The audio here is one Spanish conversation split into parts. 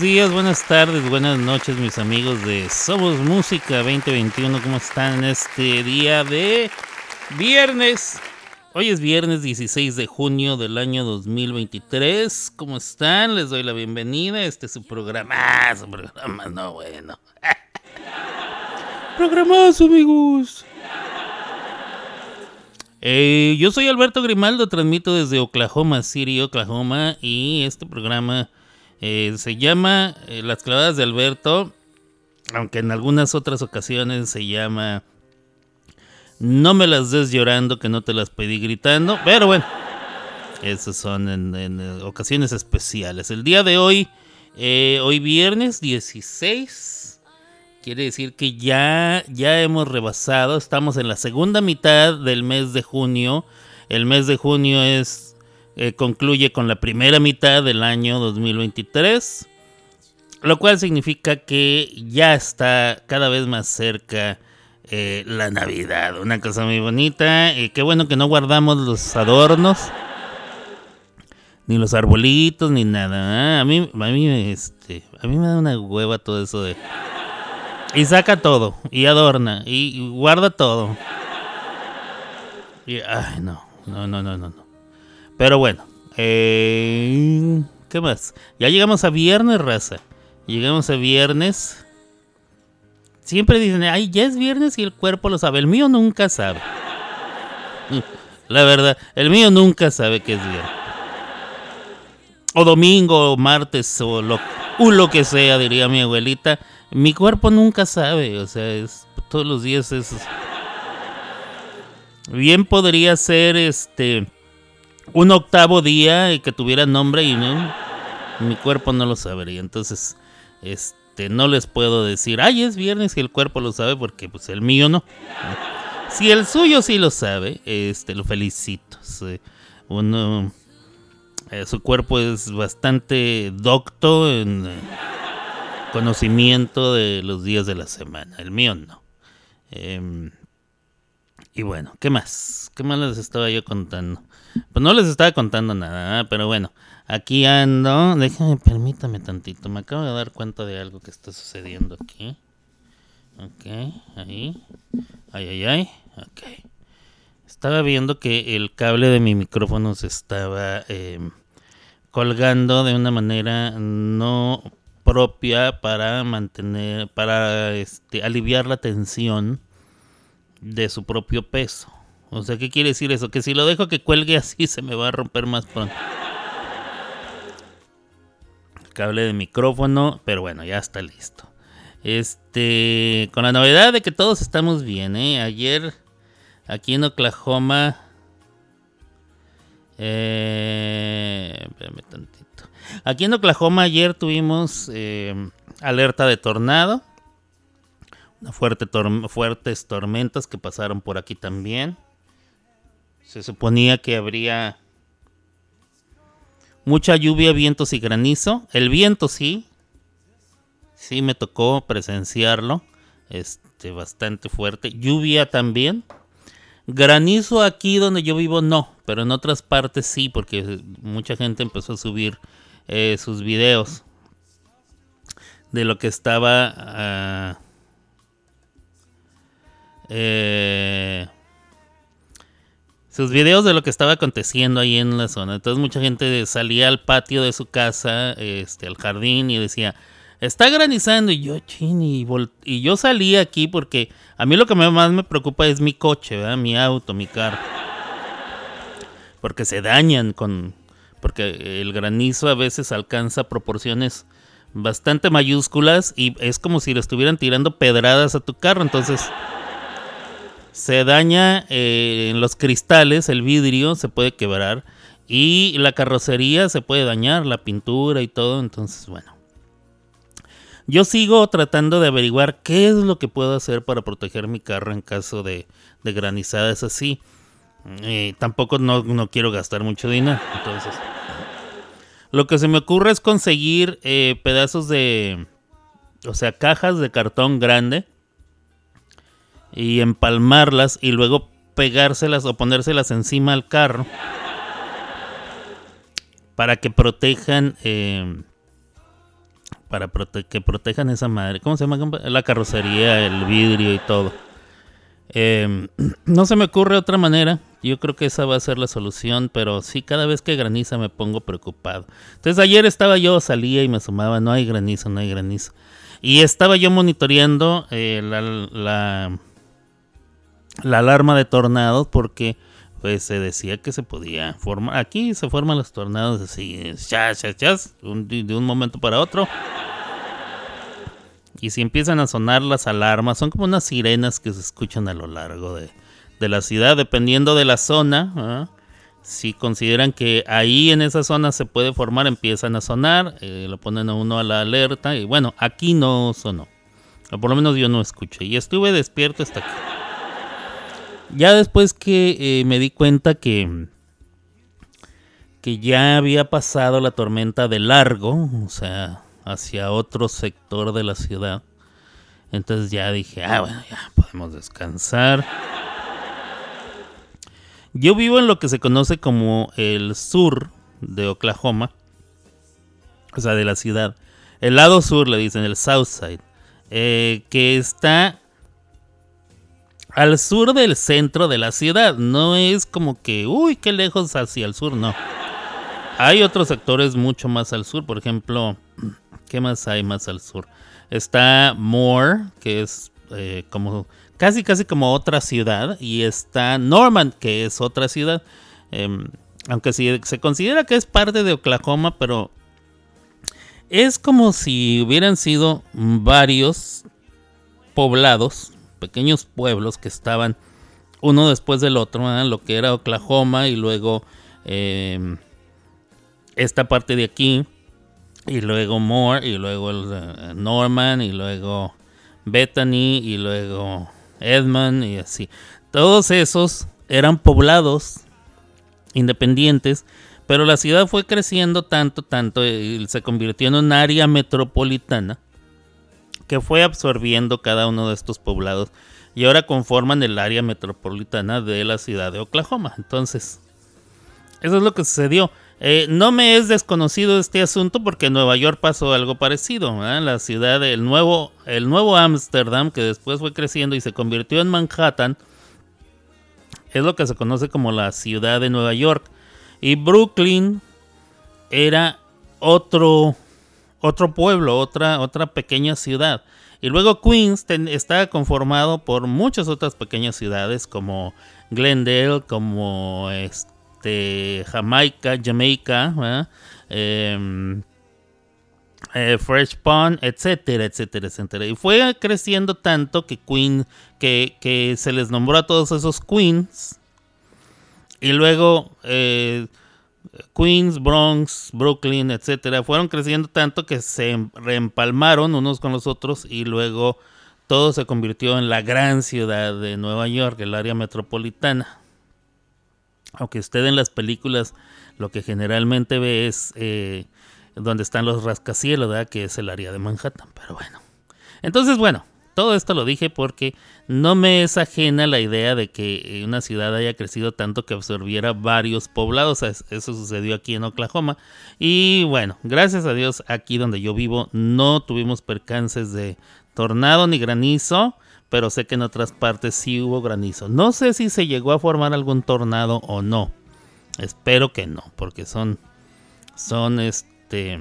buenos días, buenas tardes, buenas noches, mis amigos de Somos Música 2021. ¿Cómo están en este día de viernes? Hoy es viernes 16 de junio del año 2023. ¿Cómo están? Les doy la bienvenida. Este es su programa. Su programa, no bueno. Programazo, amigos. Eh, yo soy Alberto Grimaldo, transmito desde Oklahoma City, Oklahoma, y este programa eh, se llama eh, Las clavadas de Alberto, aunque en algunas otras ocasiones se llama No me las des llorando, que no te las pedí gritando, pero bueno, esos son en, ocasiones especiales. El día de hoy, hoy viernes 16 Quiere decir que ya, ya hemos rebasado, estamos en la segunda mitad del mes de junio. El mes de junio es eh, concluye con la primera mitad del año 2023, lo cual significa que ya está cada vez más cerca eh, la Navidad. Una cosa muy bonita. y qué bueno que no guardamos los adornos. Ni los arbolitos, ni nada. ¿eh? A mí, a mí, este, a mí me da una hueva todo eso de y saca todo, y adorna, y guarda todo. Y, ay, no, no, no, no, no. Pero bueno, eh, ¿qué más? Ya llegamos a viernes, raza. Llegamos a viernes. Siempre dicen, ay, ya es viernes y el cuerpo lo sabe. El mío nunca sabe. La verdad, el mío nunca sabe que es viernes. O domingo, o martes, o lo, o lo que sea, diría mi abuelita mi cuerpo nunca sabe, o sea, es, todos los días es... Bien podría ser este un octavo día y que tuviera nombre y no, mi cuerpo no lo sabría. Entonces, este, no les puedo decir, ay, es viernes y el cuerpo lo sabe porque pues el mío no. Si el suyo sí lo sabe, este, lo felicito. Uno, eh, su cuerpo es bastante docto en conocimiento de los días de la semana. El mío no. Em, y bueno, ¿qué más? ¿Qué más les estaba yo contando? Pues no les estaba contando nada, ¿eh? pero bueno, aquí ando. Déjame, permítame tantito. Me acabo de dar cuenta de algo que está sucediendo aquí. Ok, ahí. Ay, ay, ay. Ok. Estaba viendo que el cable de mi micrófono se estaba em, colgando de una manera no propia para mantener, para este, aliviar la tensión de su propio peso. O sea, ¿qué quiere decir eso? Que si lo dejo que cuelgue así se me va a romper más pronto. cable de micrófono, pero bueno, ya está listo. Este, con la novedad de que todos estamos bien, ¿eh? Ayer aquí en Oklahoma eh, tantito. Aquí en Oklahoma ayer tuvimos eh, alerta de tornado. Fuerte fuertes tormentas que pasaron por aquí también. Se suponía que habría mucha lluvia, vientos y granizo. El viento sí. Sí me tocó presenciarlo. Este, bastante fuerte. Lluvia también. Granizo aquí donde yo vivo no, pero en otras partes sí, porque mucha gente empezó a subir eh, sus videos de lo que estaba... Ah, eh, sus videos de lo que estaba aconteciendo ahí en la zona. Entonces mucha gente salía al patio de su casa, este, al jardín y decía, está granizando. Y yo, chin, y, yo salí aquí porque a mí lo que más me preocupa es mi coche, mi auto, mi carro. Porque se dañan con... Porque el granizo a veces alcanza proporciones bastante mayúsculas y es como si le estuvieran tirando pedradas a tu carro. Entonces se daña eh, en los cristales, el vidrio se puede quebrar y la carrocería se puede dañar, la pintura y todo. Entonces, bueno. Yo sigo tratando de averiguar qué es lo que puedo hacer para proteger mi carro en caso de, granizadas así. Eh, tampoco no, quiero gastar mucho dinero. Entonces, lo que se me ocurre es conseguir eh, pedazos de, o sea, cajas de cartón grande y empalmarlas y luego pegárselas o ponérselas encima al carro para que protejan eh, para que protejan esa madre. ¿Cómo se llama? La carrocería, el vidrio y todo. Em, no se me ocurre otra manera. Yo creo que esa va a ser la solución, pero sí, cada vez que graniza me pongo preocupado. Entonces ayer estaba yo, salía y me sumaba, no hay granizo, no hay granizo. Y estaba yo monitoreando eh, la, la, alarma de tornados porque pues se decía que se podía formar. Aquí se forman los tornados así, chas, chas, chas, de un momento para otro. Y si empiezan a sonar las alarmas, son como unas sirenas que se escuchan a lo largo de, la ciudad, dependiendo de la zona. Si consideran que ahí en esa zona se puede formar, empiezan a sonar, eh, lo ponen a uno a la alerta. Y bueno, aquí no sonó. O por lo menos yo no escuché. Y estuve despierto hasta aquí. Ya después que eh, me di cuenta que, que ya había pasado la tormenta de largo, o sea, hacia otro sector de la ciudad. Entonces ya dije, ah, bueno, ya podemos descansar. Yo vivo en lo que se conoce como el sur de Oklahoma, o sea, de la ciudad. El lado sur le dicen el South Side, eh, que está al sur del centro de la ciudad. No es como que, uy, qué lejos hacia el sur, no. Hay otros sectores mucho más al sur, por ejemplo, ¿Qué más hay más al sur? Está Moore, que es eh, como casi casi como otra ciudad. Y está Norman, que es otra ciudad. Em, aunque si se considera que es parte de Oklahoma, pero es como si hubieran sido varios poblados, pequeños pueblos que estaban uno después del otro, lo que era Oklahoma y luego em, esta parte de aquí y luego Moore, y luego eh, Norman, y luego Bethany, y luego Edmund, y así. Todos esos eran poblados independientes, pero la ciudad fue creciendo tanto, tanto, y se convirtió en un área metropolitana que fue absorbiendo cada uno de estos poblados y ahora conforman el área metropolitana de la ciudad de Oklahoma. Entonces, eso es lo que sucedió. Eh, no me es desconocido este asunto porque en Nueva York pasó algo parecido. La ciudad del nuevo, el nuevo Ámsterdam, que después fue creciendo y se convirtió en Manhattan, es lo que se conoce como la ciudad de Nueva York. Y Brooklyn era otro, otro pueblo, otra, otra pequeña ciudad. Y luego Queens está conformado por muchas otras pequeñas ciudades como Glendale, como este, este, Jamaica, Jamaica, em, eh, Fresh Pond, etcétera, etcétera, etcétera. Y fue creciendo tanto que Queen, que, que se les nombró a todos esos Queens. Y luego eh, Queens, Bronx, Brooklyn, etcétera, fueron creciendo tanto que se reempalmaron unos con los otros y luego todo se convirtió en la gran ciudad de Nueva York, el área metropolitana aunque usted en las películas lo que generalmente ve es eh, donde están los rascacielos, que es el área de Manhattan, pero bueno. Entonces, bueno, todo esto lo dije porque no me es ajena la idea de que una ciudad haya crecido tanto que absorbiera varios poblados. Eso sucedió aquí en Oklahoma. Y bueno, gracias a Dios, aquí donde yo vivo no tuvimos percances de tornado ni granizo pero sé que en otras partes sí hubo granizo. No sé si se llegó a formar algún tornado o no. Espero que no, porque son son este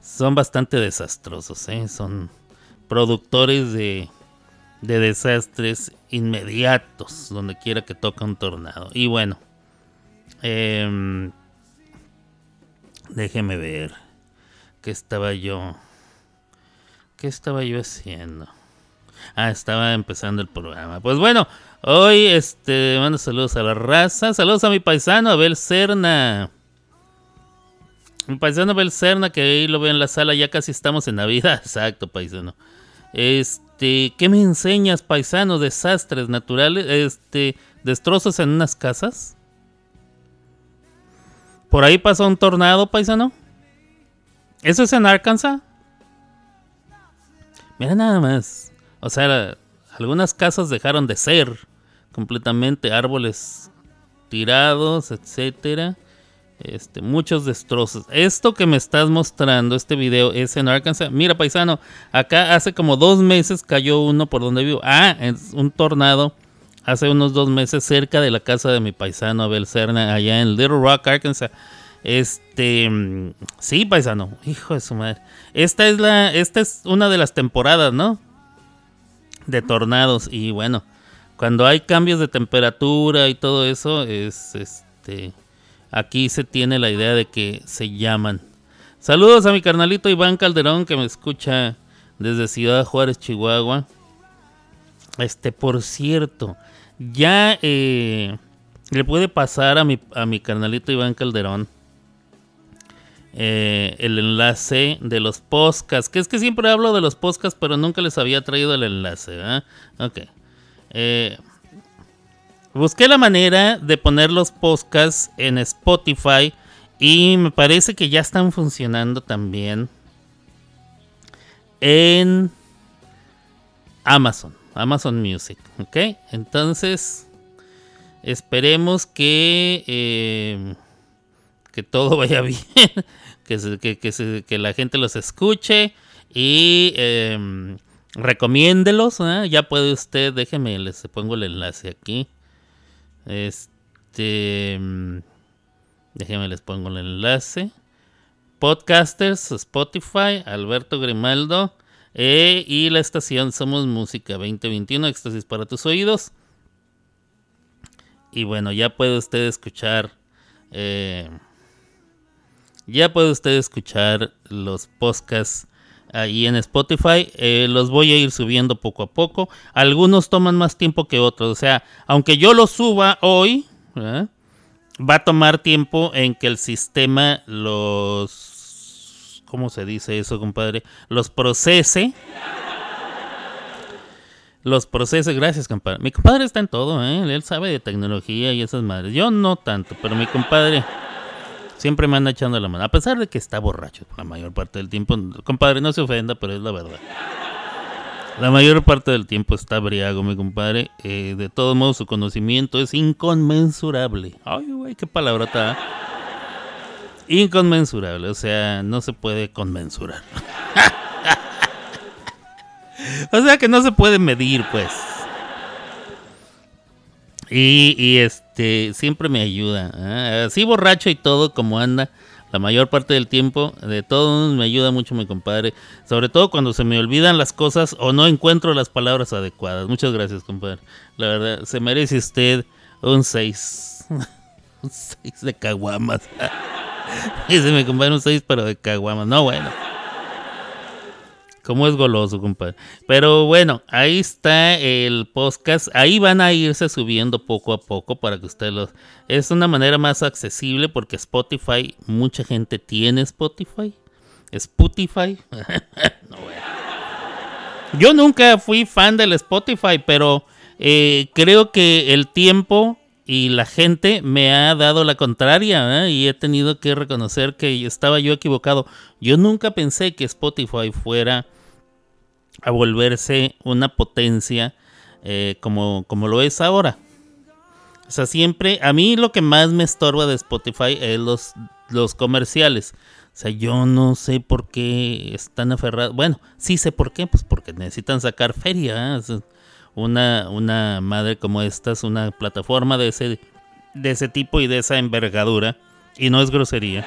son bastante desastrosos, ¿eh? son productores de, de desastres inmediatos donde quiera que toca un tornado. Y bueno, eh, déjeme ver qué estaba yo, qué estaba yo haciendo. Ah, estaba empezando el programa. Pues bueno, hoy este mando saludos a la raza. Saludos a mi paisano Abel Cerna. Mi paisano Abel Cerna, que ahí lo veo en la sala, ya casi estamos en Navidad. Exacto, paisano. Este, ¿qué me enseñas, paisano? Desastres naturales, este, destrozos en unas casas. Por ahí pasó un tornado, paisano. ¿Eso es en Arkansas? Mira nada más. O sea, algunas casas dejaron de ser completamente árboles tirados, etcétera. Este, muchos destrozos. Esto que me estás mostrando, este video, es en Arkansas. Mira, paisano, acá hace como dos meses cayó uno por donde vivo. Ah, es un tornado hace unos dos meses cerca de la casa de mi paisano Abel Cerna, allá en Little Rock, Arkansas. Este, sí, paisano, hijo de su madre. Esta es la, esta es una de las temporadas, ¿no? De tornados y bueno, cuando hay cambios de temperatura y todo eso, es este Aquí se tiene la idea de que se llaman. Saludos a mi carnalito Iván Calderón que me escucha desde Ciudad Juárez, Chihuahua. Este, por cierto, ya eh, le puede pasar a mi, a mi carnalito Iván Calderón eh, el enlace de los podcasts. Que es que siempre hablo de los podcasts, pero nunca les había traído el enlace. Ok. Eh, Busqué la manera de poner los podcasts en Spotify y me parece que ya están funcionando también en Amazon, Amazon Music, ¿ok? Entonces, esperemos que, eh, que todo vaya bien, que, que, la gente los escuche y eh, recomiéndelos. ¿eh? Ya puede usted, déjeme, les pongo el enlace aquí. Este. Mm, déjenme les pongo el enlace. Podcasters, Spotify, Alberto Grimaldo. Eh, y la estación Somos Música 2021, éxtasis para tus oídos. Y bueno, ya puede usted escuchar. Eh, ya puede usted escuchar los podcasts ahí en Spotify. Eh, los voy a ir subiendo poco a poco. Algunos toman más tiempo que otros. O sea, aunque yo los suba hoy, va a tomar tiempo en que el sistema los... ¿Cómo se dice eso, compadre? Los procese. Los procese, gracias, compadre. Mi compadre está en todo, ¿eh? Él sabe de tecnología y esas madres. Yo no tanto, pero mi compadre... Siempre me anda echando la mano. A pesar de que está borracho la mayor parte del tiempo. Compadre, no se ofenda, pero es la verdad. La mayor parte del tiempo está briago, mi compadre. Eh, de todos modos, su conocimiento es inconmensurable. Ay, güey, qué palabrota. Inconmensurable. O sea, no se puede conmensurar. o sea que no se puede medir, pues. Y, y este siempre me ayuda. ¿eh? Así borracho y todo como anda. La mayor parte del tiempo, de todos me ayuda mucho mi compadre. Sobre todo cuando se me olvidan las cosas o no encuentro las palabras adecuadas. Muchas gracias, compadre. La verdad, se merece usted un 6. un 6 de caguamas. Dice mi compadre un 6 pero de caguamas. No, bueno. Como es goloso, compadre. Pero bueno, ahí está el podcast. Ahí van a irse subiendo poco a poco para que ustedes los... Es una manera más accesible porque Spotify, mucha gente tiene Spotify. Spotify. Yo nunca fui fan del Spotify, pero eh, creo que el tiempo y la gente me ha dado la contraria ¿eh? y he tenido que reconocer que estaba yo equivocado. Yo nunca pensé que Spotify fuera a volverse una potencia eh, como, como lo es ahora. O sea, siempre, a mí lo que más me estorba de Spotify es los, los comerciales. O sea, yo no sé por qué están aferrados. Bueno, sí sé por qué, pues porque necesitan sacar feria. ¿eh? Una, una madre como esta es una plataforma de ese, de ese tipo y de esa envergadura. Y no es grosería.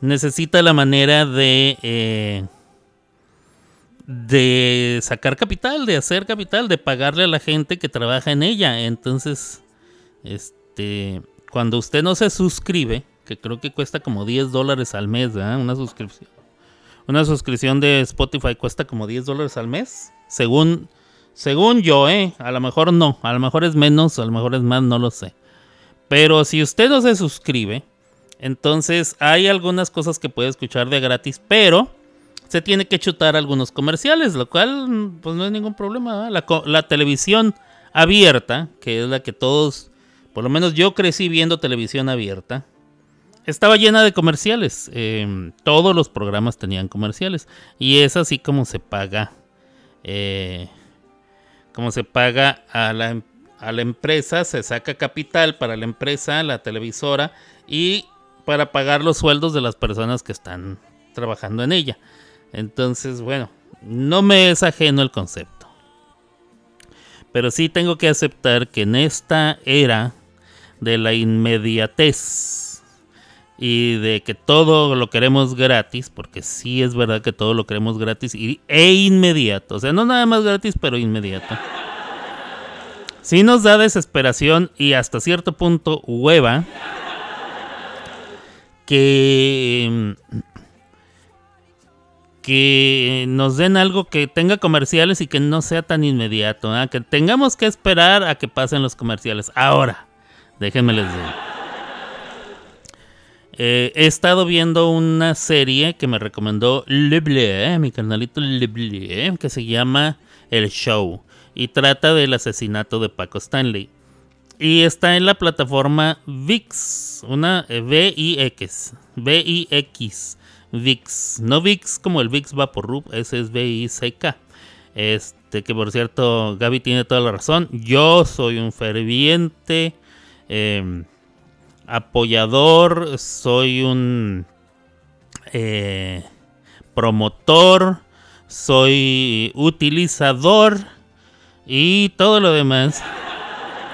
Necesita la manera de... Eh, de sacar capital, de hacer capital, de pagarle a la gente que trabaja en ella. Entonces, este, cuando usted no se suscribe, que creo que cuesta como 10 dólares al mes, ¿verdad? Una suscripción. Una suscripción de Spotify cuesta como 10 dólares al mes. Según, según yo, ¿eh? A lo mejor no. A lo mejor es menos, a lo mejor es más, no lo sé. Pero si usted no se suscribe, entonces hay algunas cosas que puede escuchar de gratis, pero se tiene que chutar algunos comerciales, lo cual pues no es ningún problema. La, televisión abierta, que es la que todos, por lo menos yo crecí viendo televisión abierta, estaba llena de comerciales. Em, todos los programas tenían comerciales. Y es así como se paga. Eh, como se paga la, a la empresa, se saca capital para la empresa, la televisora, y para pagar los sueldos de las personas que están trabajando en ella. Entonces, bueno, no me es ajeno el concepto. Pero sí tengo que aceptar que en esta era de la inmediatez y de que todo lo queremos gratis, porque sí es verdad que todo lo queremos gratis y, e inmediato. O sea, no nada más gratis, pero inmediato. Sí nos da desesperación y hasta cierto punto hueva que que nos den algo que tenga comerciales y que no sea tan inmediato, que tengamos que esperar a que pasen los comerciales. Ahora, déjenme les digo. Eh, he estado viendo una serie que me recomendó Le mi canalito Le que se llama El Show y trata del asesinato de Paco Stanley. Y está en la plataforma VIX, una V-I-X, V-I-X, VIX. No VIX como el VIX Vaporub, ese es V-I-C-K. Este, que por cierto, Gaby tiene toda la razón. Yo soy un ferviente em, apoyador, soy un eh, promotor, soy utilizador y todo lo demás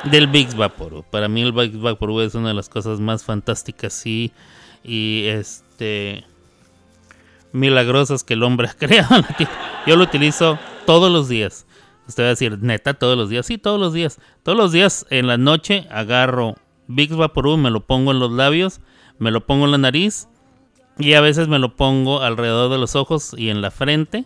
del VIX Vaporub. Para mí el VIX Vaporub es una de las cosas más fantásticas y, y este milagrosas que el hombre ha creado. Yo lo utilizo todos los días. Usted va a decir, neta, todos los días. Sí, todos los días. Todos los días en la noche agarro VIX Vaporub, me lo pongo en los labios, me lo pongo en la nariz y a veces me lo pongo alrededor de los ojos y en la frente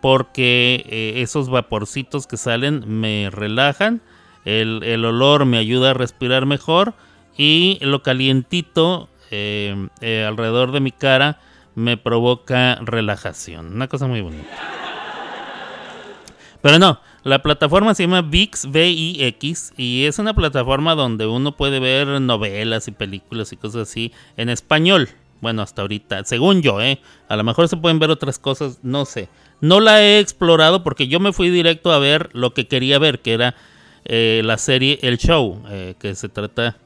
porque eh, esos vaporcitos que salen me relajan, el, olor me ayuda a respirar mejor y lo calientito eh, eh, alrededor de mi cara me provoca relajación. Una cosa muy bonita. Pero no, la plataforma se llama VIX, V-I-X, y es una plataforma donde uno puede ver novelas y películas y cosas así en español. Bueno, hasta ahorita, según yo, ¿eh? A lo mejor se pueden ver otras cosas, no sé. No la he explorado porque yo me fui directo a ver lo que quería ver, que era eh, la serie El Show, eh, que se trata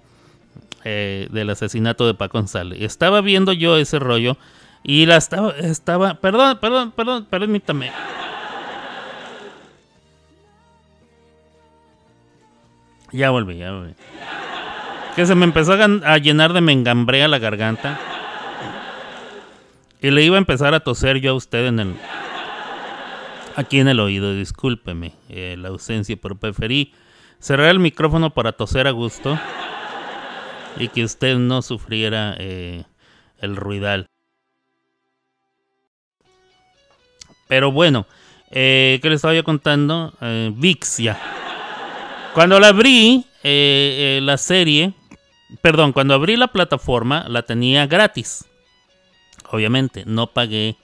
eh, del asesinato de Paco González. Estaba viendo yo ese rollo y la estaba, estaba, perdón, perdón, perdón, permítame. Ya volví, ya volví. Que se me empezó a, llenar de mengambrea la garganta. Y le iba a empezar a toser yo a usted en el, aquí en el oído, discúlpeme eh, la ausencia, pero preferí cerrar el micrófono para toser a gusto y que usted no sufriera eh, el ruidal. Pero bueno, eh, ¿qué le estaba yo contando? Eh, VIX ya. Cuando la abrí, la serie, perdón, cuando abrí la plataforma, la tenía gratis. Obviamente, no pagué,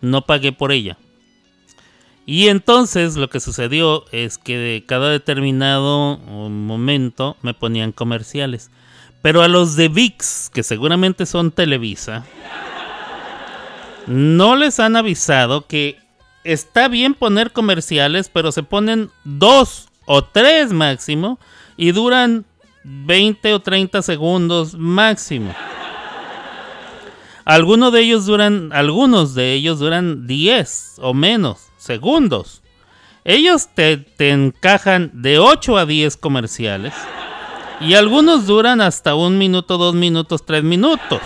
no pagué por ella. Y entonces lo que sucedió es que de cada determinado momento me ponían comerciales. Pero a los de VIX, que seguramente son Televisa, no les han avisado que está bien poner comerciales, pero se ponen dos o tres máximo y duran 20 o 30 segundos máximo. Algunos de ellos duran, algunos de ellos duran 10 o menos segundos. Ellos te, encajan de 8 a 10 comerciales. Y algunos duran hasta un minuto, dos minutos, tres minutos.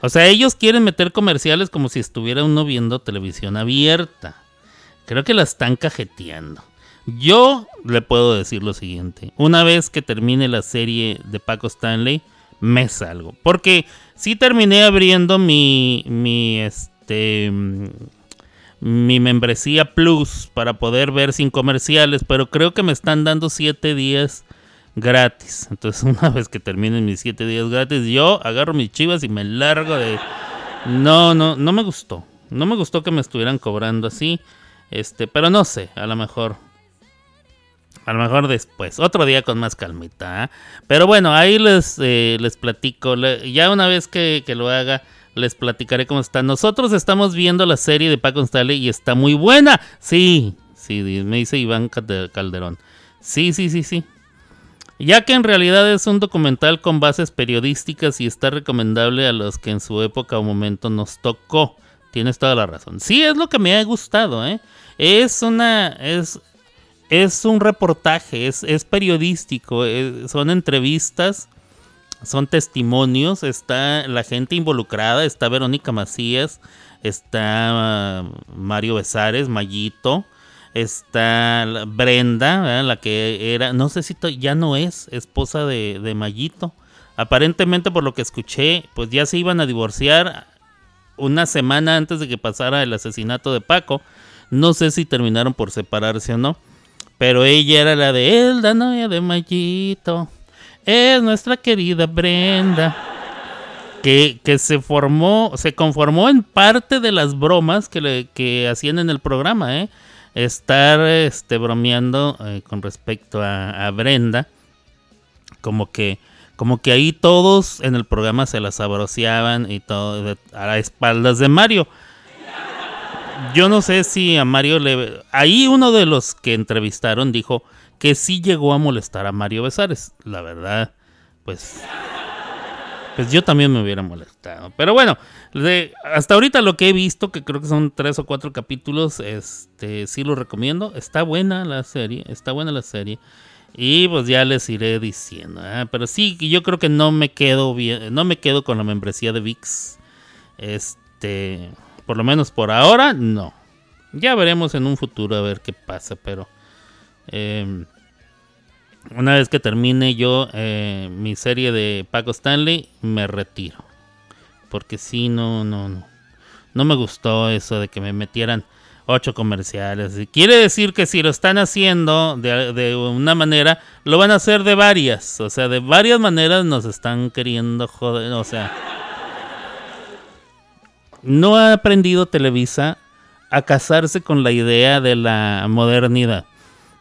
O sea, ellos quieren meter comerciales como si estuviera uno viendo televisión abierta. Creo que la están cajeteando. Yo le puedo decir lo siguiente. Una vez que termine la serie de Paco Stanley, me salgo. Porque sí terminé abriendo mi, mi, este, mi membresía Plus para poder ver sin comerciales, pero creo que me están dando 7 días gratis. Entonces, una vez que terminen mis 7 días gratis, yo agarro mis chivas y me largo de... No, no, no me gustó. No me gustó que me estuvieran cobrando así. Este, pero no sé, a lo mejor. A lo mejor después, otro día con más calmita. ¿ah? Pero bueno, ahí les, eh, les platico. Ya una vez que, que lo haga, les platicaré cómo está. Nosotros estamos viendo la serie de Paco Stanley y está muy buena. Sí, sí, me dice Iván Calderón. Sí, sí, sí, sí. Ya que en realidad es un documental con bases periodísticas y está recomendable a los que en su época o momento nos tocó. Tienes toda la razón. Sí, es lo que me ha gustado, ¿eh? Es una. Es, es un reportaje, es, periodístico, son entrevistas, son testimonios, está la gente involucrada, está Verónica Macías, está uh, Mario Besares, Mayito, está Brenda, la que era, no sé si ya no es esposa de, de Mayito. Aparentemente, por lo que escuché, pues ya se iban a divorciar una semana antes de que pasara el asesinato de Paco. No sé si terminaron por separarse o no. Pero ella era la de él, la novia de Mayito. Es nuestra querida Brenda. Que, que, se formó, se conformó en parte de las bromas que, le, que hacían en el programa, ¿eh? Estar este, bromeando eh, con respecto a, Brenda. Como que, como que ahí todos en el programa se la sabroseaban y todo a espaldas de Mario yo no sé si a Mario le... Ahí uno de los que entrevistaron dijo que sí llegó a molestar a Mario Besares. La verdad, pues... Pues yo también me hubiera molestado. Pero bueno, hasta ahorita lo que he visto, que creo que son tres o cuatro capítulos, este sí lo recomiendo. Está buena la serie, está buena la serie. Y pues ya les iré diciendo. ¿eh? Pero sí, yo creo que no me quedo bien, no me quedo con la membresía de VIX. Este, por lo menos por ahora, no. Ya veremos en un futuro a ver qué pasa, pero em, una vez que termine yo eh, mi serie de Paco Stanley, me retiro. Porque si no, no, no. No me gustó eso de que me metieran ocho comerciales. Quiere decir que si lo están haciendo de, de, una manera, lo van a hacer de varias. O sea, de varias maneras nos están queriendo joder. O sea, no ha aprendido Televisa a casarse con la idea de la modernidad.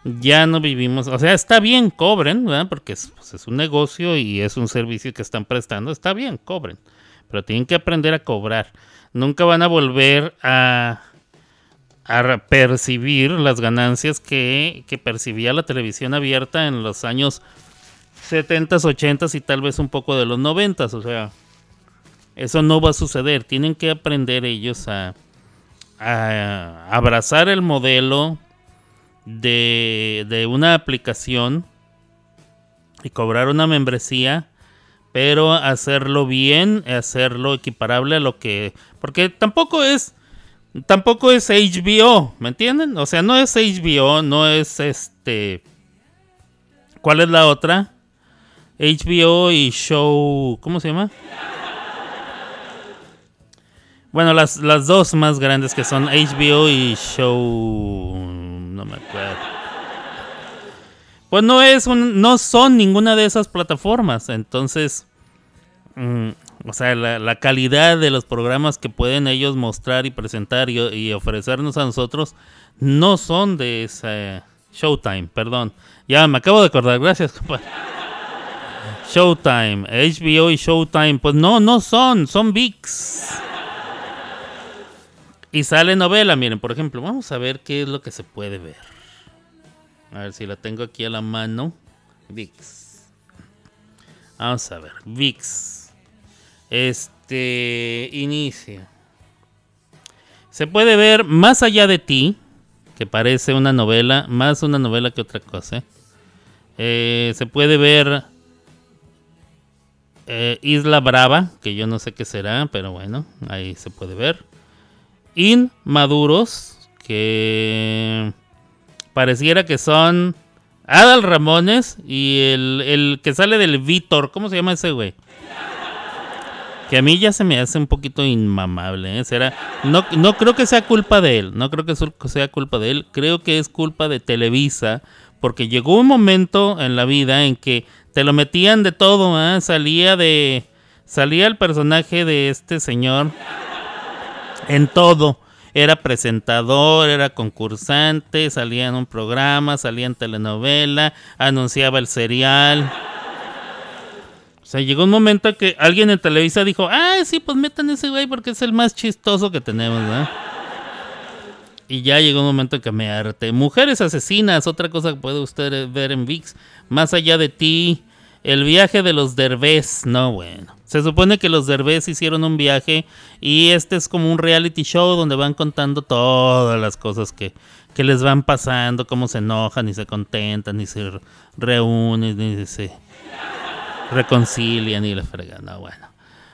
Ya no vivimos, o sea, está bien, cobren, ¿verdad? Porque es, pues, es un negocio y es un servicio que están prestando, está bien, cobren. Pero tienen que aprender a cobrar. Nunca van a volver a, percibir las ganancias que, percibía la televisión abierta en los años 70s, 80s y tal vez un poco de los 90s. O sea, eso no va a suceder. Tienen que aprender ellos a, abrazar el modelo de, de, una aplicación y cobrar una membresía, pero hacerlo bien, hacerlo equiparable a lo que... Porque tampoco es... Tampoco es HBO, ¿me entienden? O sea, no es HBO, no es este... ¿Cuál es la otra? HBO y Show... ¿Cómo se llama? Bueno, las, las dos más grandes que son HBO y Show. No me acuerdo. Pues no es un, no son ninguna de esas plataformas. Entonces. Mm, o sea, la, calidad de los programas que pueden ellos mostrar y presentar y, ofrecernos a nosotros no son de esa Showtime, perdón. Ya me acabo de acordar, gracias, compadre. Showtime, HBO y Showtime, pues no, no son, son VIX. Y sale novela, miren, por ejemplo, vamos a ver qué es lo que se puede ver. A ver si la tengo aquí a la mano. VIX. Vamos a ver, VIX. Este inicia. Se puede ver Más allá de ti, que parece una novela, más una novela que otra cosa. Eh, se puede ver eh, Isla Brava, que yo no sé qué será, pero bueno, ahí se puede ver inmaduros que pareciera que son Adal Ramones y el, que sale del Víctor, ¿cómo se llama ese güey? Que a mí ya se me hace un poquito inmamable, ¿eh? Será, no, no creo que sea culpa de él, no creo que sea culpa de él, creo que es culpa de Televisa, porque llegó un momento en la vida en que te lo metían de todo, ¿eh? salía de, salía el personaje de este señor en todo. Era presentador, era concursante, salía en un programa, salía en telenovela, anunciaba el serial. O sea, llegó un momento que alguien en Televisa dijo, ah, sí, pues metan ese güey porque es el más chistoso que tenemos, Y ya llegó un momento en que me harté. Mujeres asesinas, otra cosa que puede usted ver en VIX. Más allá de ti, el viaje de los derbés. No, bueno. Se supone que los derbés hicieron un viaje y este es como un reality show donde van contando todas las cosas que, que les van pasando, cómo se enojan y se contentan y se reúnen y se reconcilian y la fregan. No, bueno.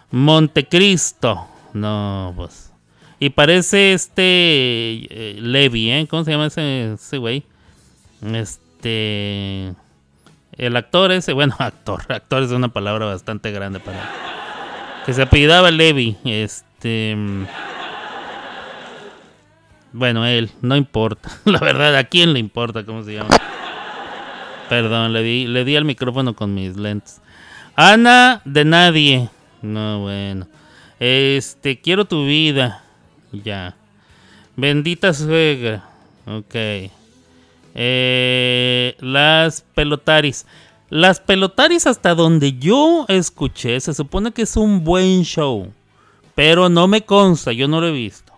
Montecristo. No, pues. Y parece este eh, Levi, ¿eh? ¿Cómo se llama ese, ese güey? Este... El actor ese, bueno, actor, actor es una palabra bastante grande para... Que se apellidaba Levi, este... Bueno, él, no importa. La verdad, ¿a quién le importa cómo se llama? Perdón, le di, le di al micrófono con mis lentes. Ana de nadie. No, bueno. Este, quiero tu vida. Ya. Bendita suegra. Ok. Eh, las pelotaris. Las pelotaris hasta donde yo escuché, se supone que es un buen show. Pero no me consta, yo no lo he visto.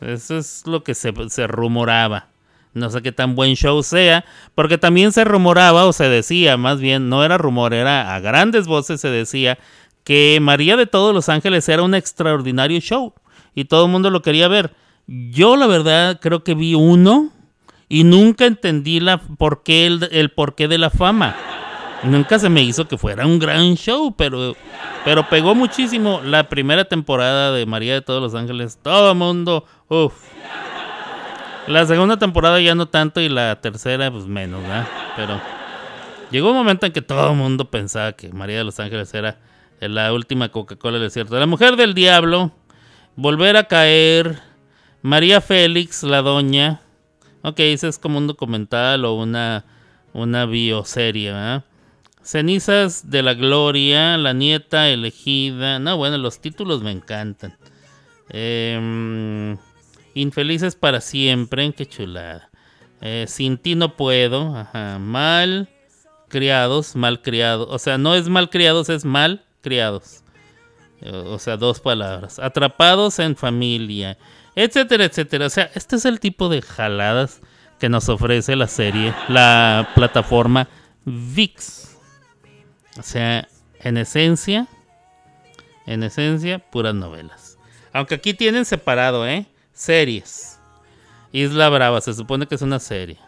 Eso es lo que se, rumoraba. No sé qué tan buen show sea, porque también se rumoraba o se decía, más bien, no era rumor, era a grandes voces se decía que María de todos los ángeles era un extraordinario show y todo el mundo lo quería ver. Yo la verdad creo que vi uno y nunca entendí la, por qué el, el porqué de la fama. Nunca se me hizo que fuera un gran show, pero, pero pegó muchísimo la primera temporada de María de todos los ángeles. Todo mundo, uff. La segunda temporada ya no tanto y la tercera pues menos, ¿verdad? Pero llegó un momento en que todo el mundo pensaba que María de los Ángeles era la última Coca-Cola del desierto. La mujer del diablo Volver a caer. María Félix, la doña. Ok, es como un documental o una, una bioserie, ¿verdad? Cenizas de la Gloria, La Nieta Elegida. No, bueno, los títulos me encantan. Em, infelices para siempre, qué chulada. Eh, sin ti no puedo. Ajá. Mal criados, mal criados. O sea, no es mal criados, es mal criados. O sea, dos palabras. Atrapados en familia. Etcétera, etcétera. O sea, este es el tipo de jaladas que nos ofrece la serie, la plataforma VIX. O sea, en esencia, en esencia, puras novelas. Aunque aquí tienen separado, ¿eh? Series. Isla Brava, se supone que es una serie.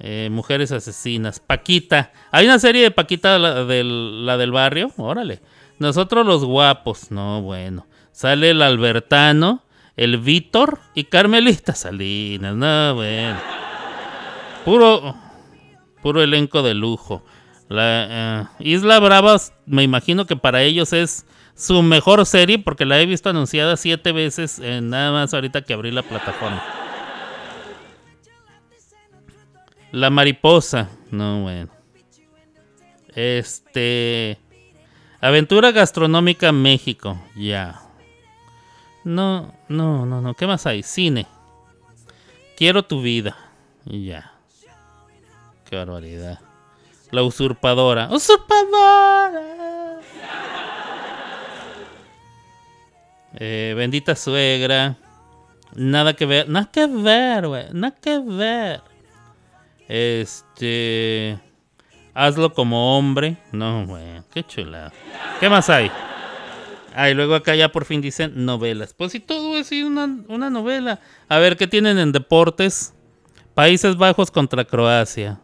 Eh, mujeres asesinas. Paquita. Hay una serie de Paquita, la del, barrio. Órale. Nosotros los guapos. No, bueno. Sale el Albertano, el Víctor y Carmelita Salinas. No, bueno. Puro, puro elenco de lujo. La eh, Isla Bravas, me imagino que para ellos es su mejor serie porque la he visto anunciada siete veces, nada más ahorita que abrí la plataforma. La mariposa, no, bueno. Este. Aventura Gastronómica México, ya. No, no, no, no. ¿Qué más hay? Cine. Quiero tu vida. Ya. Qué barbaridad. La usurpadora. ¡Usurpadora! Eh, bendita suegra. Nada que ver. Nada que ver, güey. Nada que ver. Este. Hazlo como hombre. No, güey, qué chulada. ¿Qué más hay? Ah, luego acá ya por fin dicen novelas. Pues si todo es una, una novela. A ver, ¿qué tienen en deportes? Países Bajos contra Croacia.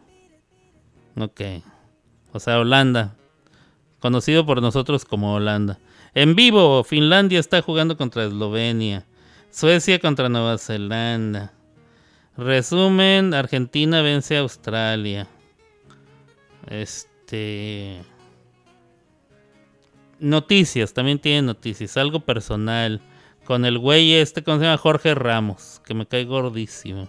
Ok. O sea, Holanda. Conocido por nosotros como Holanda. En vivo, Finlandia está jugando contra Eslovenia. Suecia contra Nueva Zelanda. Resumen, Argentina vence a Australia. Este. Noticias, también tiene noticias. Algo personal. Con el güey este, ¿cómo se llama? Jorge Ramos, que me cae gordísimo.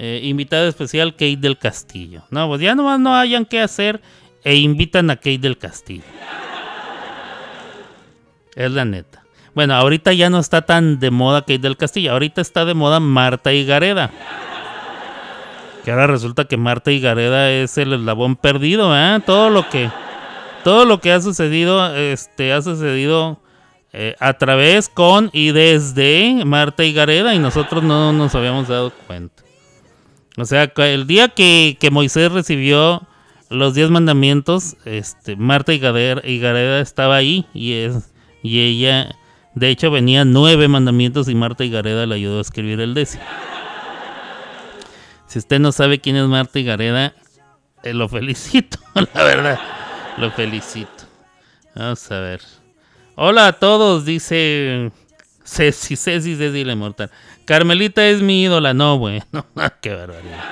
Eh, invitada especial, Kate del Castillo. No, pues ya nomás no hayan que hacer e invitan a Kate del Castillo. Es la neta. Bueno, ahorita ya no está tan de moda Kate del Castillo. Ahorita está de moda Marta y Gareda. Que ahora resulta que Marta y Gareda es el eslabón perdido, ¿eh? Todo lo que todo lo que ha sucedido este ha sucedido eh, a través, con y desde Marta y Gareda y nosotros no nos habíamos dado cuenta. O sea, el día que, Moisés recibió los diez mandamientos, este, Marta y Gareda, estaba ahí y, es, y ella, de hecho, venía nueve mandamientos y Marta y Gareda le ayudó a escribir el décimo. Si usted no sabe quién es Marta y Gareda, eh, lo felicito, la verdad, lo felicito. Vamos a ver. Hola a todos, dice Ceci, Ceci, Ceci la inmortal. Carmelita es mi ídola, no, bueno, qué barbaridad.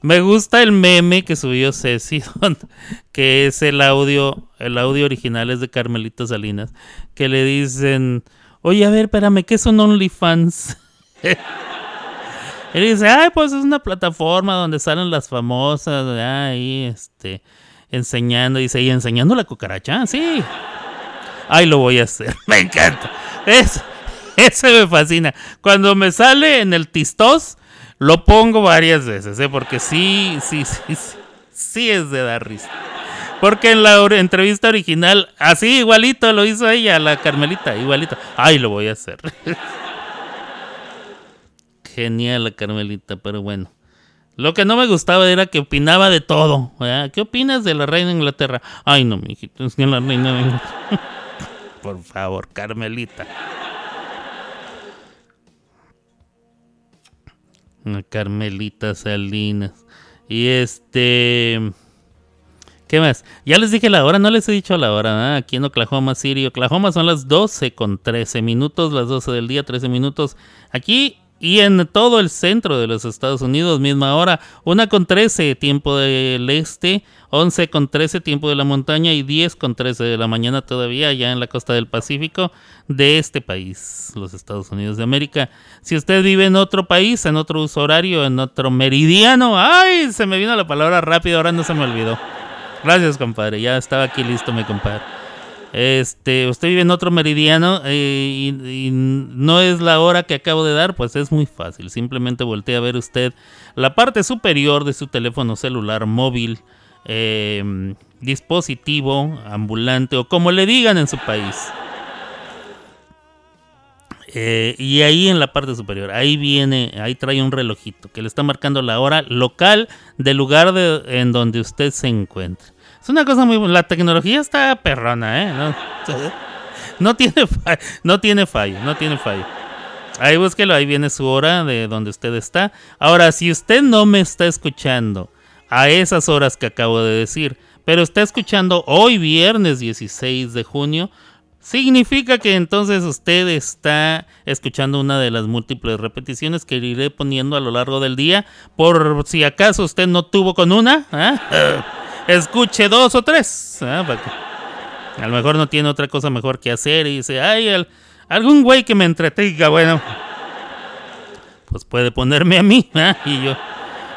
Me gusta el meme que subió Ceci, que es el audio, el audio original es de Carmelita Salinas, que le dicen, oye, a ver, espérame, ¿qué son OnlyFans? Él dice, ay, pues es una plataforma donde salen las famosas, ahí, este, enseñando, dice, y enseñando la cucaracha, sí. Ay, lo voy a hacer, me encanta. Eso, eso me fascina. Cuando me sale en el tistos, lo pongo varias veces, ¿eh? porque sí, sí, sí, sí, sí es de dar risa. Porque en la entrevista original, así igualito lo hizo ella, la Carmelita, igualito. Ay, lo voy a hacer. Genial la Carmelita, pero bueno. Lo que no me gustaba era que opinaba de todo. ¿Qué opinas de la reina Inglaterra? Ay, no, mijito, es que la reina de Inglaterra. Por favor, Carmelita. Carmelita Salinas. Y este. ¿Qué más? Ya les dije la hora, no les he dicho la hora. Aquí en Oklahoma City, Oklahoma son las 12 con 13 minutos, las 12 del día, 13 minutos. Aquí y en todo el centro de los Estados Unidos, misma hora, una con 13 tiempo del este, 11 con 13 tiempo de la montaña y 10 con 13 de la mañana todavía ya en la costa del Pacífico de este país, los Estados Unidos de América. Si usted vive en otro país, en otro uso horario, en otro meridiano, ay, se me vino la palabra rápido, ahora no se me olvidó. Gracias, compadre, ya estaba aquí listo mi compadre. Este, usted vive en otro meridiano eh, y, no es la hora que acabo de dar, pues es muy fácil. Simplemente voltea a ver usted la parte superior de su teléfono celular móvil, em, dispositivo, ambulante o como le digan en su país. Eh, y ahí en la parte superior, ahí viene, ahí trae un relojito que le está marcando la hora local del lugar en donde usted se encuentra. Es una cosa muy... La tecnología está perrona, ¿eh? No, tiene, no tiene fallo, no tiene fallo. Ahí búsquelo, ahí viene su hora de donde usted está. Ahora, si usted no me está escuchando a esas horas que acabo de decir, pero está escuchando hoy viernes 16 de junio, significa que entonces usted está escuchando una de las múltiples repeticiones que iré poniendo a lo largo del día, por si acaso usted no tuvo con una. ¿eh? Escuche dos o tres. ¿ah? A lo mejor no tiene otra cosa mejor que hacer y dice, ay, algún güey que me entretenga, bueno, pues puede ponerme a mí ¿ah? y yo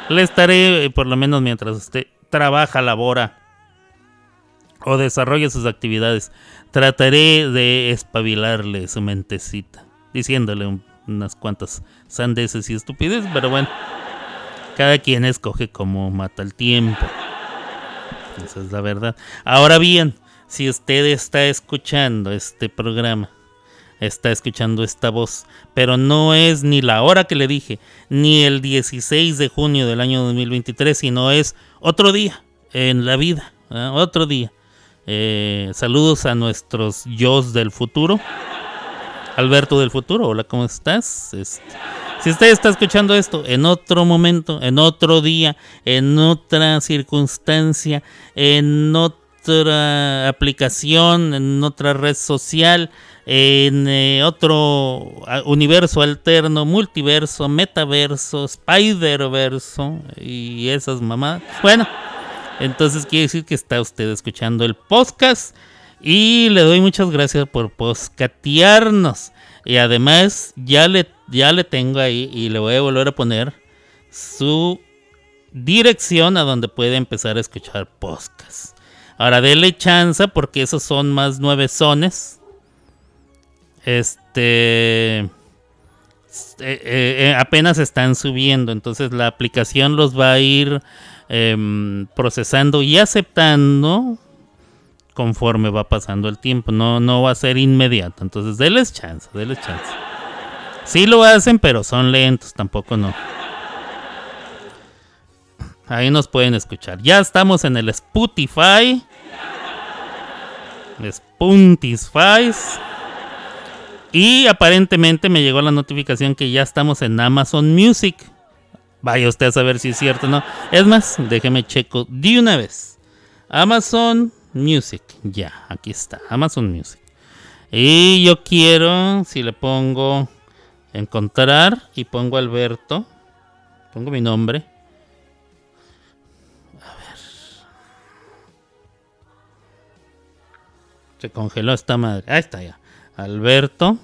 le estaré, eh, por lo menos mientras usted trabaja, labora o desarrolla sus actividades, trataré de espabilarle su mentecita, diciéndole unas cuantas sandeces y estupideces, pero bueno, cada quien escoge cómo mata el tiempo. Esa es la verdad. Ahora bien, si usted está escuchando este programa, está escuchando esta voz, pero no es ni la hora que le dije, ni el 16 de junio del año 2023, sino es otro día en la vida, otro día. Eh, saludos a nuestros yo del futuro. Alberto del futuro, hola, ¿cómo estás? Este, si usted está escuchando esto en otro momento, en otro día, en otra circunstancia, en otra aplicación, en otra red social, en eh, otro universo alterno, multiverso, metaverso, spiderverso y esas mamadas. Bueno, entonces quiere decir que está usted escuchando el podcast y le doy muchas gracias por poscatearnos. Y además ya le, ya le tengo ahí y le voy a volver a poner su dirección a donde puede empezar a escuchar podcast. Ahora dele chance porque esos son más nueve sones. Este... Eh, eh, eh, apenas están subiendo, entonces la aplicación los va a ir em, procesando y aceptando conforme va pasando el tiempo. No, no va a ser inmediato. Entonces, denles chance, denles chance. Sí lo hacen, pero son lentos, tampoco no. Ahí nos pueden escuchar. Ya estamos en el Spotify. Spotify. Y aparentemente me llegó la notificación que ya estamos en Amazon Music. Vaya usted a saber si es cierto o no. Es más, déjeme checo de una vez. Amazon Music. Ya, aquí está. Amazon Music. Y yo quiero, si le pongo encontrar y pongo Alberto, pongo mi nombre. A ver. Se congeló esta madre. Ahí está ya. Alberto.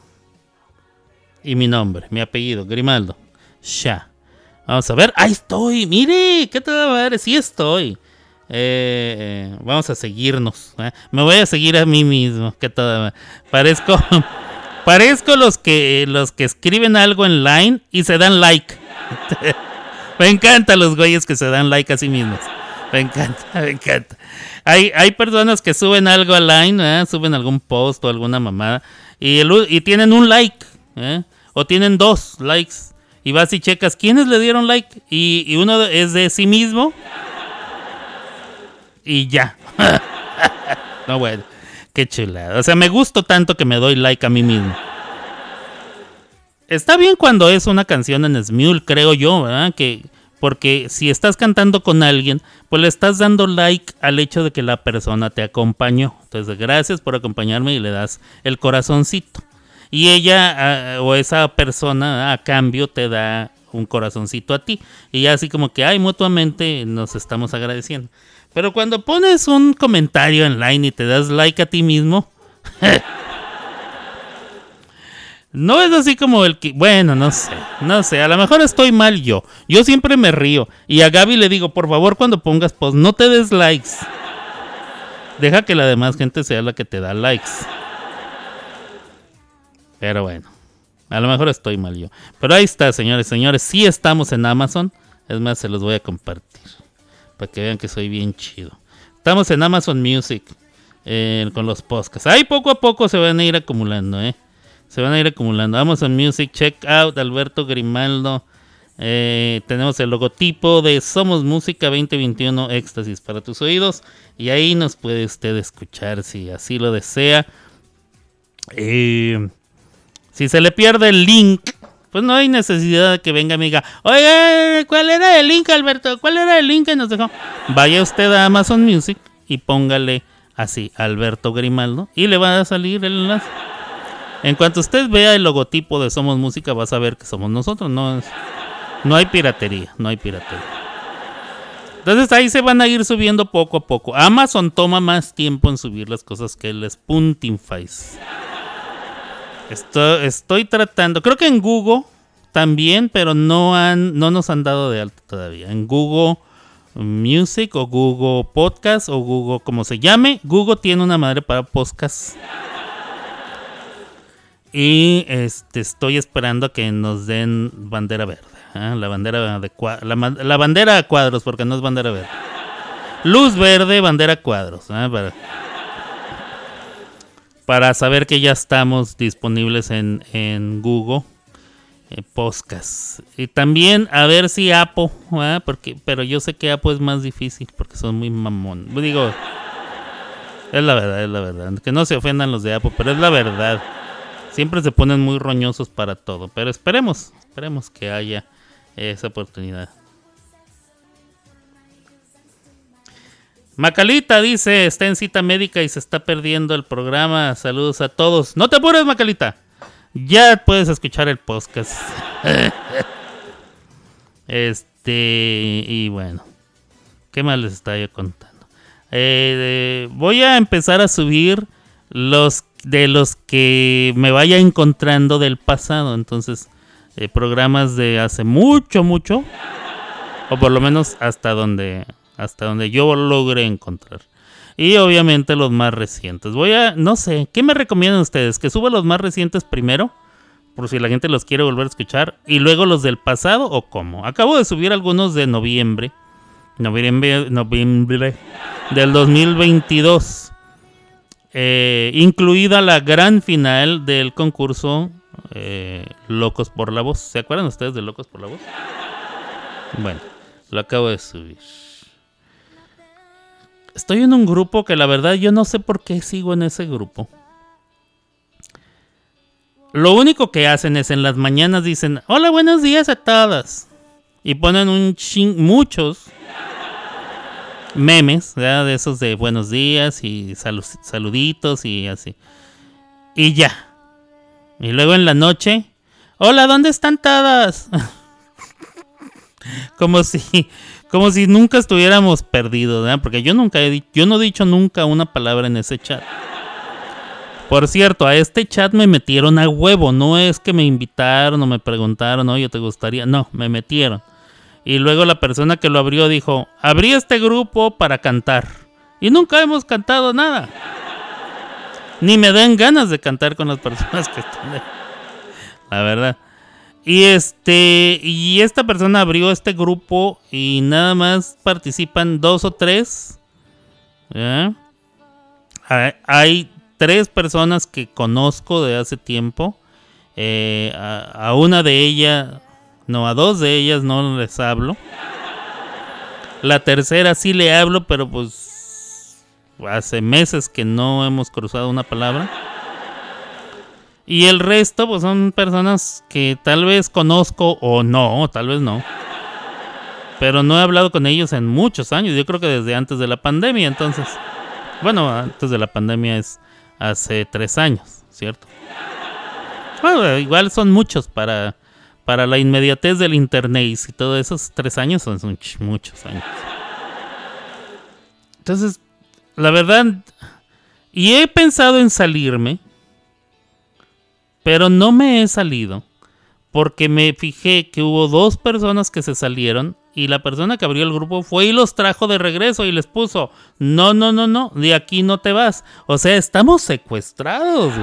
Y mi nombre, mi apellido, Grimaldo. Ya. Vamos a ver. Ahí estoy. Mire, ¿qué tal madre? Sí estoy. Eh, eh, vamos a seguirnos. ¿eh? Me voy a seguir a mí mismo. ¿Qué tal? Parezco. Parezco los que los que escriben algo en line y se dan like. me encanta los güeyes que se dan like a sí mismos. Me encanta, me encanta. Hay, hay personas que suben algo a line, suben algún post o alguna mamada y, y tienen un like, o tienen dos likes. Y vas y checas quiénes le dieron like y, y uno es de sí mismo. Y ya. no, bueno. Qué chulada. O sea, me gusto tanto que me doy like a mí mismo. Está bien cuando es una canción en Smule, creo yo, ¿verdad? Que, porque si estás cantando con alguien, pues le estás dando like al hecho de que la persona te acompañó. Entonces, gracias por acompañarme y le das el corazoncito. Y ella o esa persona a cambio te da un corazoncito a ti. Y así como que, ay, mutuamente nos estamos agradeciendo. Pero cuando pones un comentario online y te das like a ti mismo, no es así como el que, bueno, no sé, no sé, a lo mejor estoy mal yo. Yo siempre me río y a Gaby le digo, por favor, cuando pongas post, no te des likes. Deja que la demás gente sea la que te da likes. Pero bueno, a lo mejor estoy mal yo. Pero ahí está, señores, señores, sí estamos en Amazon. Es más, se los voy a compartir para que vean que soy bien chido. Estamos en Amazon Music eh, con los podcasts. Ahí poco a poco se van a ir acumulando, ¿eh? Se van a ir acumulando. Amazon Music, check out Alberto Grimaldo. Eh, tenemos el logotipo de Somos Música 2021 Éxtasis para tus oídos. Y ahí nos puede usted escuchar si así lo desea. Eh, si se le pierde el link pues no hay necesidad de que venga y ¿cuál era el link, Alberto? ¿Cuál era el link que nos dejó? Vaya usted a Amazon Music y póngale así, Alberto Grimaldo, y le va a salir el enlace. En cuanto usted vea el logotipo de Somos Música, va a saber que somos nosotros. No, no hay piratería, no hay piratería. Entonces ahí se van a ir subiendo poco a poco. Amazon toma más tiempo en subir las cosas que el Spuntify. Estoy, tratando, creo que en Google también, pero no, han, no nos han dado de alta todavía. En Google Music o Google Podcast o Google, como se llame, Google tiene una madre para podcast. Y este, estoy esperando que nos den bandera verde. ¿eh? La bandera de la, bandera a cuadros, porque no es bandera verde. Luz verde, bandera a cuadros. ¿eh? Para saber que ya estamos disponibles en, Google eh. Y también a ver si Apple, porque, pero yo sé que Apple es más difícil porque son muy mamón. Digo, es la verdad, es la verdad. Que no se ofendan los de Apple, pero es la verdad. Siempre se ponen muy roñosos para todo. Pero esperemos, esperemos que haya esa oportunidad. Macalita dice, está en cita médica y se está perdiendo el programa. Saludos a todos. No te apures, Macalita. Ya puedes escuchar el podcast. este, y bueno. ¿Qué más les estaba contando? Eh, voy a empezar a subir los de los que me vaya encontrando del pasado. Entonces, eh, programas de hace mucho, mucho. O por lo menos hasta donde hasta donde yo logré encontrar. Y obviamente los más recientes. Voy a, no sé, ¿qué me recomiendan ustedes? ¿Que suba los más recientes primero? Por si la gente los quiere volver a escuchar. Y luego los del pasado o cómo. Acabo de subir algunos de noviembre. Noviembre, noviembre del 2022. eh, incluida la gran final del concurso eh, Locos por la Voz. ¿Se acuerdan ustedes de Locos por la Voz? Bueno, lo acabo de subir. Estoy en un grupo que la verdad yo no sé por qué sigo en ese grupo. Lo único que hacen es en las mañanas dicen, hola, buenos días a todas. Y ponen un ching, muchos memes, de esos de buenos días y saluditos y así. Y ya. Y luego en la noche, hola, ¿dónde están todas? como si como si nunca estuviéramos perdidos, ¿verdad? Porque yo nunca he yo no he dicho nunca una palabra en ese chat. Por cierto, a este chat me metieron a huevo, no es que me invitaron o me preguntaron, oye, ¿te gustaría? No, me metieron. Y luego la persona que lo abrió dijo, abrí este grupo para cantar. Y nunca hemos cantado nada. Ni me dan ganas de cantar con las personas que están ahí. La verdad. Y este. Y esta persona abrió este grupo y nada más participan dos o tres. Hay tres personas que conozco de hace tiempo. Eh, a, una de ellas no, a dos de ellas no les hablo. La tercera sí le hablo, pero pues hace meses que no hemos cruzado una palabra. Y el resto pues son personas que tal vez conozco o no, tal vez no. Pero no he hablado con ellos en muchos años, yo creo que desde antes de la pandemia, entonces. Bueno, antes de la pandemia es hace tres años, ¿cierto? Bueno, igual son muchos para para la inmediatez del internet y todos esos tres años son, muchos años. Entonces, la verdad, y he pensado en salirme, pero no me he salido porque me fijé que hubo dos personas que se salieron y la persona que abrió el grupo fue y los trajo de regreso y les puso, no, no, no, no, de aquí no te vas. O sea, estamos secuestrados.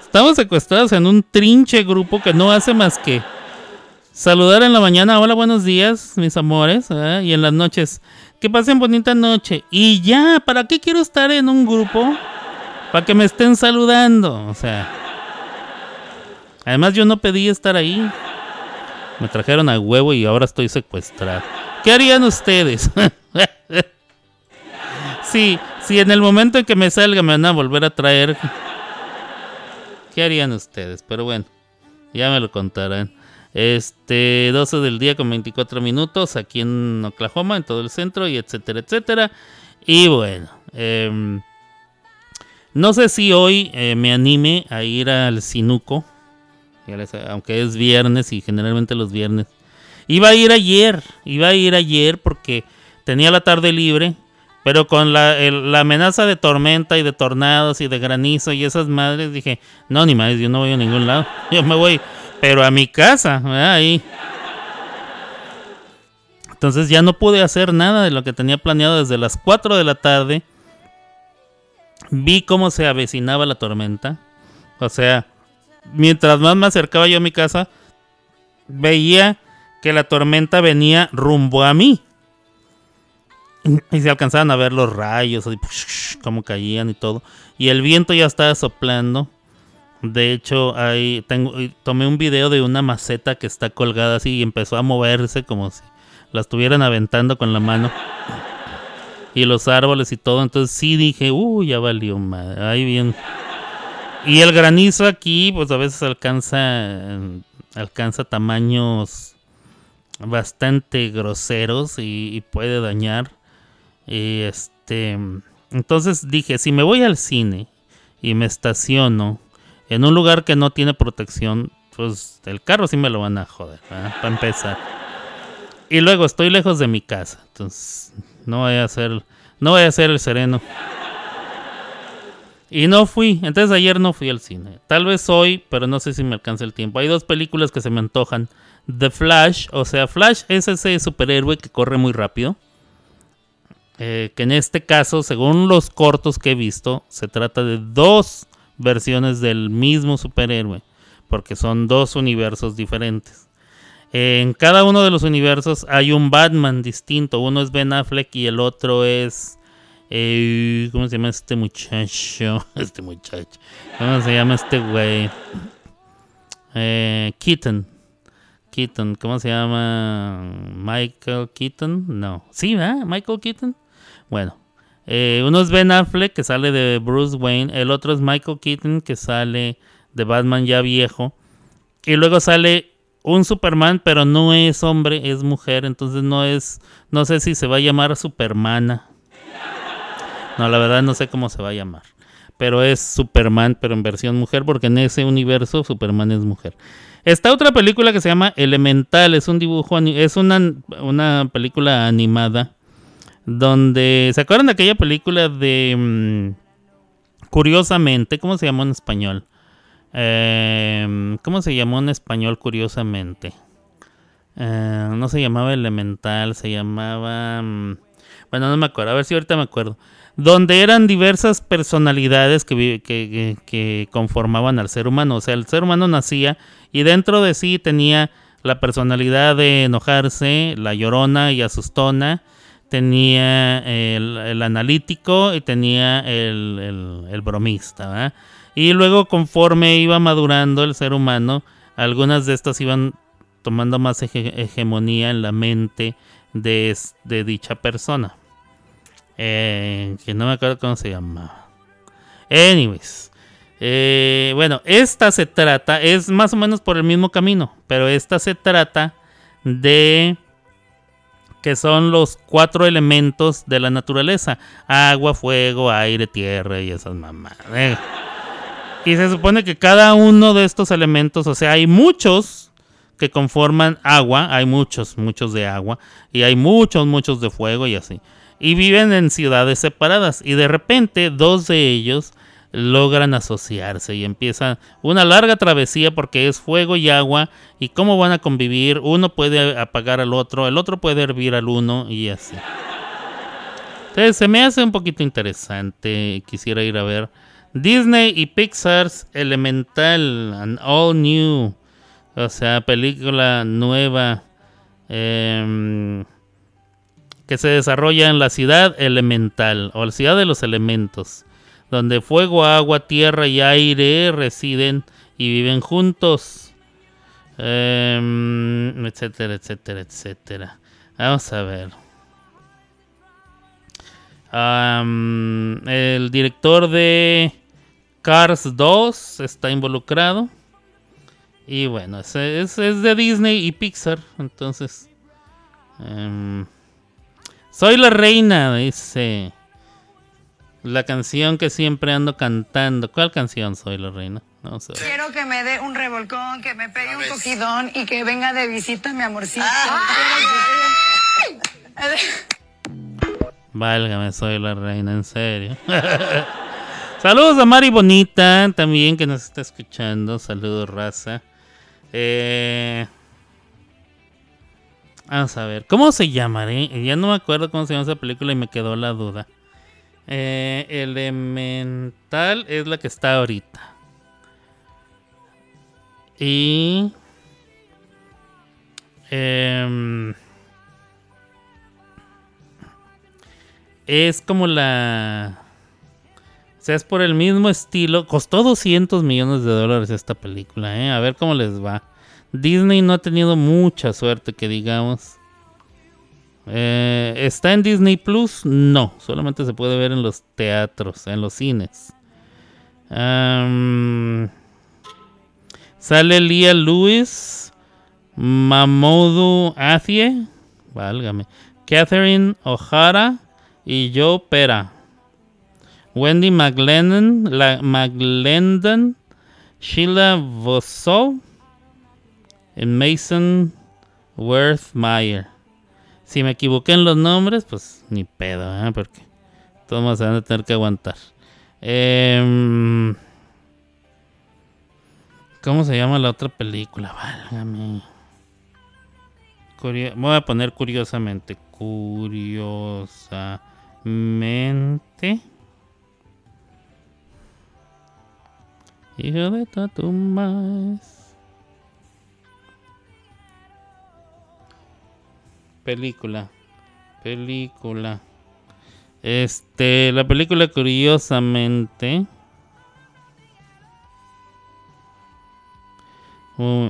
Estamos secuestrados en un trinche grupo que no hace más que saludar en la mañana, hola, buenos días, mis amores, y en las noches, que pasen bonita noche. Y ya, ¿para qué quiero estar en un grupo? Para que me estén saludando, o sea. Además yo no pedí estar ahí. Me trajeron a huevo y ahora estoy secuestrado. ¿Qué harían ustedes? sí, si en el momento en que me salga me van a volver a traer ¿Qué harían ustedes? Pero bueno, ya me lo contarán. Este, 12 del día con 24 minutos aquí en Oklahoma, en todo el centro, y etcétera, etcétera. Y bueno, em, no sé si hoy eh, me anime a ir al Sinuco, aunque es viernes y generalmente los viernes. Iba a ir ayer, iba a ir ayer porque tenía la tarde libre pero con la, amenaza de tormenta y de tornados y de granizo y esas madres, dije, no, ni más, yo no voy a ningún lado. Yo me voy, pero a mi casa, ahí. Entonces ya no pude hacer nada de lo que tenía planeado desde las 4 de la tarde. Vi cómo se avecinaba la tormenta. O sea, mientras más me acercaba yo a mi casa, veía que la tormenta venía rumbo a mí. Y se alcanzaban a ver los rayos, como caían y todo. Y el viento ya estaba soplando. De hecho, ahí tengo, tomé un video de una maceta que está colgada así y empezó a moverse como si la estuvieran aventando con la mano. Y los árboles y todo. Entonces sí dije, uy, ya valió madre. Ahí bien. Y el granizo aquí, pues a veces alcanza, alcanza tamaños bastante groseros y puede dañar. Y este, entonces dije, si me voy al cine y me estaciono en un lugar que no tiene protección, pues el carro sí me lo van a joder, para empezar. Y luego estoy lejos de mi casa, entonces no voy a hacer, no voy a hacer el sereno. Y no fui, entonces ayer no fui al cine. Tal vez hoy, pero no sé si me alcanza el tiempo. Hay dos películas que se me antojan. The Flash, o sea, Flash es ese superhéroe que corre muy rápido. Eh, que en este caso, según los cortos que he visto, se trata de dos versiones del mismo superhéroe, porque son dos universos diferentes. en cada uno de los universos hay un Batman distinto, uno es Ben Affleck y el otro es ¿Cómo se llama este muchacho? Este muchacho. ¿Cómo se llama este güey? Eh, Keaton. Keaton. ¿Cómo se llama? Michael Keaton. No. Sí, ¿verdad? Michael Keaton. Bueno. Eh, uno es Ben Affleck que sale de Bruce Wayne. El otro es Michael Keaton que sale de Batman ya viejo. Y luego sale un Superman, pero no es hombre, es mujer. Entonces no es. No sé si se va a llamar Supermana. No, la verdad no sé cómo se va a llamar. Pero es Superman, pero en versión mujer, porque en ese universo Superman es mujer. Está otra película que se llama Elemental, es un dibujo, es una, una película animada. Donde. ¿Se acuerdan de aquella película de. Mm, curiosamente, ¿cómo se llamó en español? Em, ¿Cómo se llamó en español curiosamente? Eh, no se llamaba Elemental, se llamaba... Mm, bueno, no me acuerdo, a ver si ahorita me acuerdo donde eran diversas personalidades que, que, conformaban al ser humano. O sea, el ser humano nacía y dentro de sí tenía la personalidad de enojarse, la llorona y asustona, tenía el, analítico y tenía el, bromista. Y luego conforme iba madurando el ser humano, algunas de estas iban tomando más hegemonía en la mente de dicha persona. Eh, que no me acuerdo cómo se llamaba. Anyways. Eh, bueno, esta se trata, es más o menos por el mismo camino, pero esta se trata de que son los cuatro elementos de la naturaleza: agua, fuego, aire, tierra y esas mamadas. Eh. Y se supone que cada uno de estos elementos, o sea, hay muchos que conforman agua, hay muchos, muchos de agua, y hay muchos, muchos de fuego y así y viven en ciudades separadas y de repente dos de ellos logran asociarse y empiezan una larga travesía porque es fuego y agua y cómo van a convivir, uno puede apagar al otro, el otro puede hervir al uno y así. Entonces se me hace un poquito interesante, quisiera ir a ver Disney y Pixar's Elemental, an all new, o sea, película nueva. Eh, que se desarrolla en la ciudad elemental o la ciudad de los elementos, donde fuego, agua, tierra y aire residen y viven juntos, em, etcétera, etcétera, etcétera. Vamos a ver. el director de Cars 2 está involucrado. Y bueno, es, es, de Disney y Pixar. Entonces... Em, soy la reina, dice. La canción que siempre ando cantando. ¿Cuál canción soy la reina? No sé. Quiero que me dé un revolcón, que me pegue un cogidón y que venga de visita mi amorcito. Válgame, soy la reina, en serio. Saludos a Mari Bonita, también que nos está escuchando. Saludos, raza. Eh, Vamos a ver, ¿cómo se llamaré? Ya no me acuerdo cómo se llama esa película y me quedó la duda. Eh, Elemental es la que está ahorita. Y... Em, es como la... O sea, es por el mismo estilo. Costó 200 millones de dólares esta película, ¿eh? A ver cómo les va. Disney no ha tenido mucha suerte, que digamos. Eh, ¿Está en Disney Plus? No, solamente se puede ver en los teatros, en los cines. sale Lia Lewis, Mamodu Athie, válgame, Catherine O'Hara y Joe Pera. Wendy McLennan, la, Sheila Mason Worthmeyer. Si me equivoqué en los nombres, pues ni pedo, ¿eh? porque todos van a tener que aguantar. Em, ¿Cómo se llama la otra película? Válgame. voy a poner curiosamente. Curiosamente. Hijo de tu Película. Película. Este, la película curiosamente...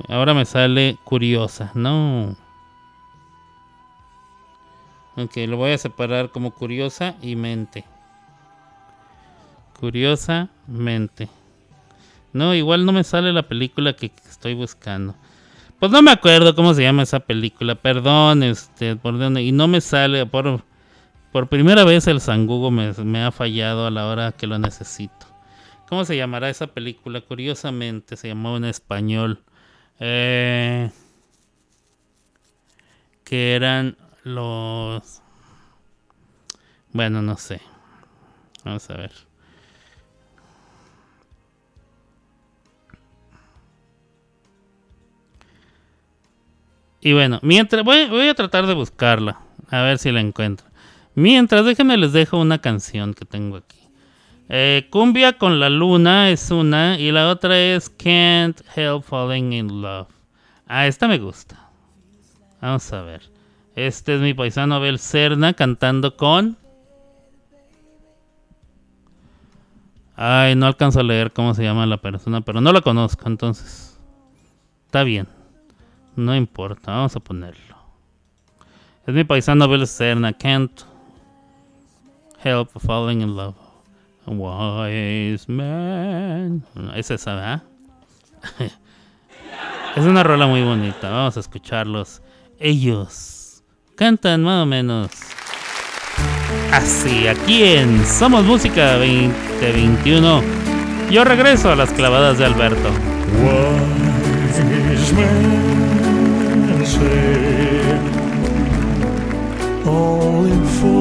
ahora me sale curiosa, no. Ok, lo voy a separar como curiosa y mente. Curiosamente. No, igual no me sale la película que estoy buscando. Pues no me acuerdo cómo se llama esa película, perdón, este, por dónde, y no me sale, por, por primera vez el Sangugo me, ha fallado a la hora que lo necesito. ¿Cómo se llamará esa película? Curiosamente se llamó en español. Eh, que eran los... Bueno, no sé. Vamos a ver. Y bueno, mientras voy, voy, a tratar de buscarla, a ver si la encuentro. Mientras, déjenme les dejo una canción que tengo aquí. Eh, Cumbia con la luna es una y la otra es Can't Help Falling in Love. Ah, esta me gusta. Vamos a ver. Este es mi paisano Abel Cerna cantando con... Ay, no alcanzo a leer cómo se llama la persona, pero no la conozco, entonces... Está bien. No importa, vamos a ponerlo. Es mi paisano Abel Cerna, Can't Help Falling in Love. Wise man. Es esa, ¿verdad? es una rola muy bonita. Vamos a escucharlos. Ellos cantan más o menos así. Aquí en Somos Música 2021. Yo regreso a las clavadas de Alberto. Wise man all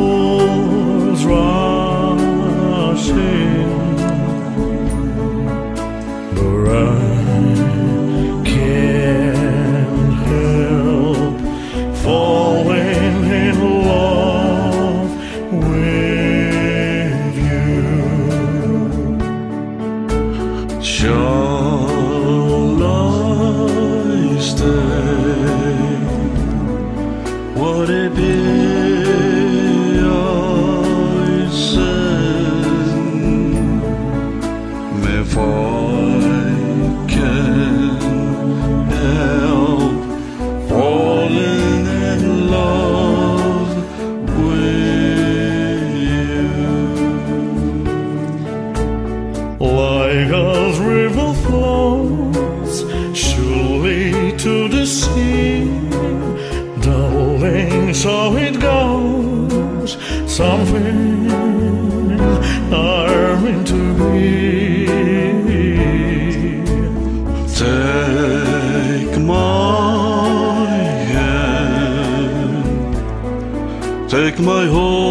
my home.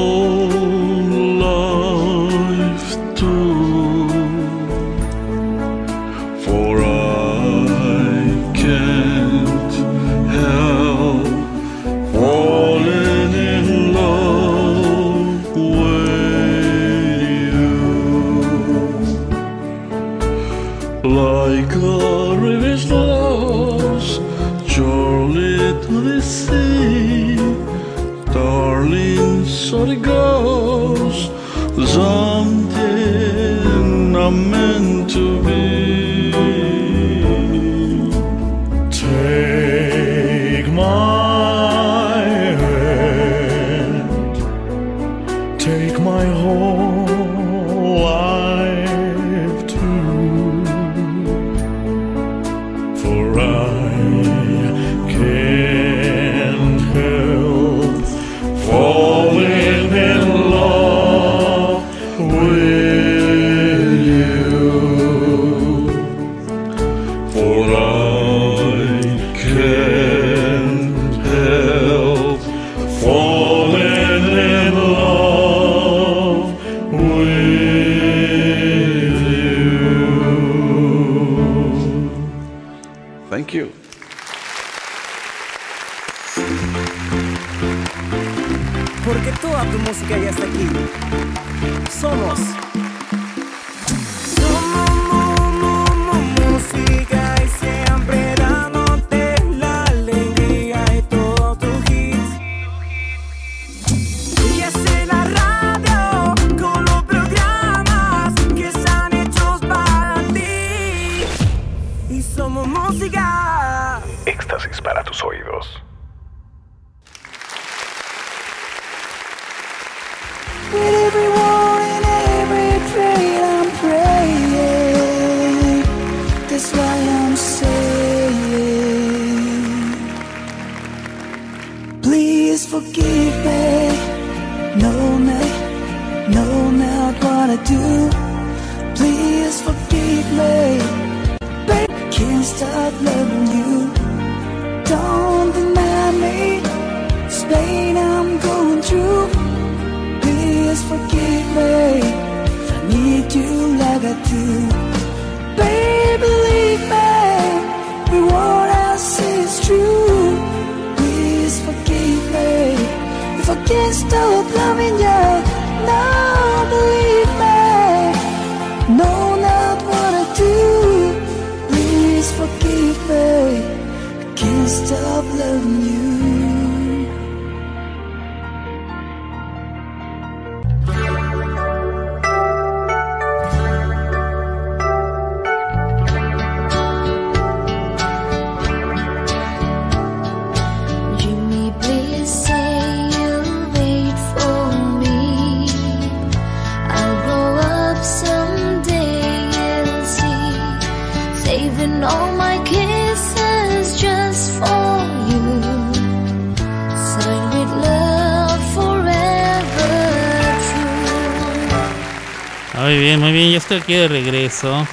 De regreso.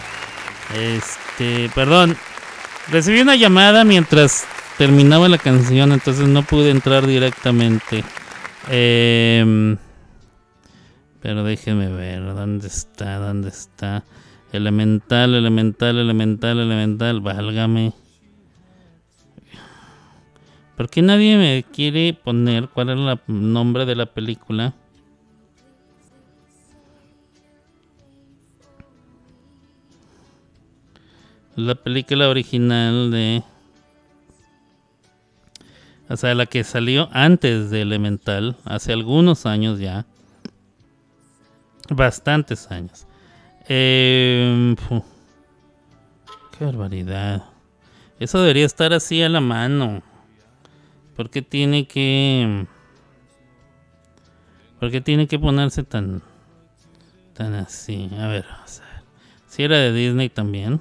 Este, perdón, recibí una llamada mientras terminaba la canción, entonces no pude entrar directamente. Em, pero déjeme ver, ¿dónde está? ¿Dónde está? Elemental, elemental, elemental, elemental, válgame. ¿Por qué nadie me quiere poner cuál es el nombre de la película? La película original de. O sea, la que salió antes de Elemental, hace algunos años ya. Bastantes años. Eh, qué barbaridad. Eso debería estar así a la mano. ¿Por qué tiene que. ¿Por qué tiene que ponerse tan. tan así? A ver, vamos a ver. Si era de Disney también.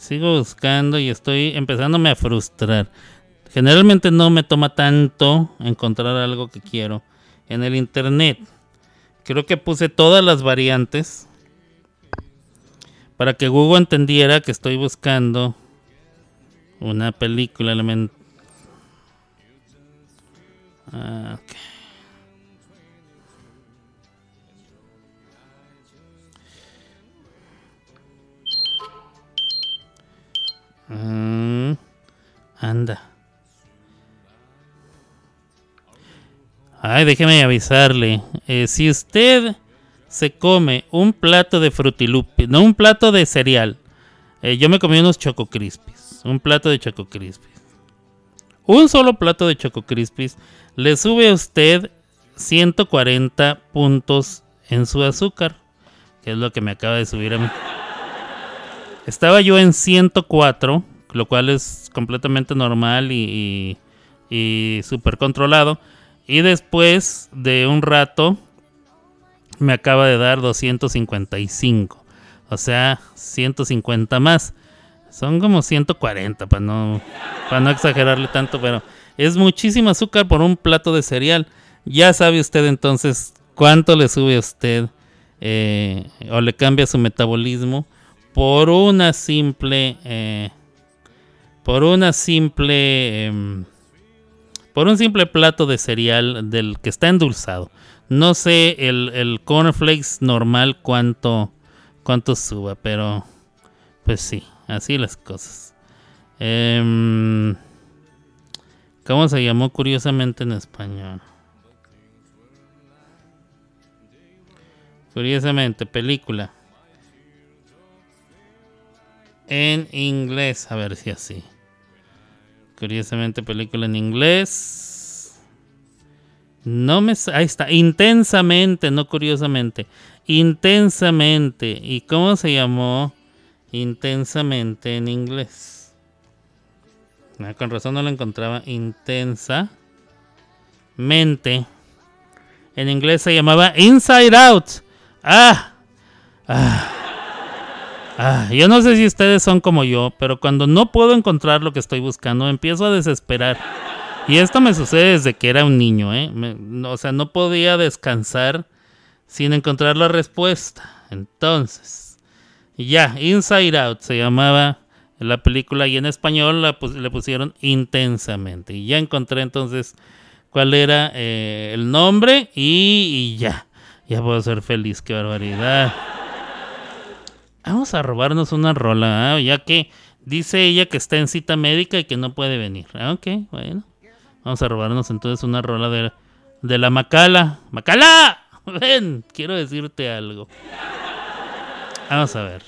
Sigo buscando y estoy empezándome a frustrar. Generalmente no me toma tanto encontrar algo que quiero en el internet. Creo que puse todas las variantes para que Google entendiera que estoy buscando una película Ah, ok. Mm, anda. Ay, déjeme avisarle. eh, si usted se come un plato de frutilupi, no un plato de cereal. eh, yo me comí unos Choco Crispies. Un plato de Choco Crispies. Un solo plato de Choco Crispies le sube a usted 140 puntos en su azúcar. Que es lo que me acaba de subir a mí. Estaba yo en 104, lo cual es completamente normal y, y, súper controlado. Y después de un rato me acaba de dar 255. O sea, 150 más. Son como 140 para no, no exagerarle tanto, pero es muchísimo azúcar por un plato de cereal. Ya sabe usted entonces cuánto le sube a usted eh, o le cambia su metabolismo por una simple eh, por una simple em, por un simple plato de cereal del que está endulzado. No sé el, el cornflakes normal cuánto cuánto suba pero pues sí así las cosas. Em, cómo se llamó curiosamente en español curiosamente película en inglés. A ver si así. Curiosamente, película en inglés. No me. Ahí está. Intensamente, no curiosamente. Intensamente. ¿Y cómo se llamó? Intensamente en inglés. Ah, con razón no lo encontraba. Intensa. mente. En inglés se llamaba Inside Out. Ah, ah, ah. Yo no sé si ustedes son como yo, pero cuando no puedo encontrar lo que estoy buscando, empiezo a desesperar. Y esto me sucede desde que era un niño, ¿eh? Me- no- o sea, no podía descansar sin encontrar la respuesta. Entonces, ya, Inside Out se llamaba la película y en español la le pusieron intensamente. Y ya encontré entonces cuál era eh, el nombre y, y ya, ya puedo ser feliz, qué barbaridad. Vamos a robarnos una rola, ¿ah? ya que dice ella que está en cita médica y que no puede venir. Ah, ok, bueno. Vamos a robarnos entonces una rola de, de la Macala. ¡Macala! Ven, quiero decirte algo. Vamos a ver.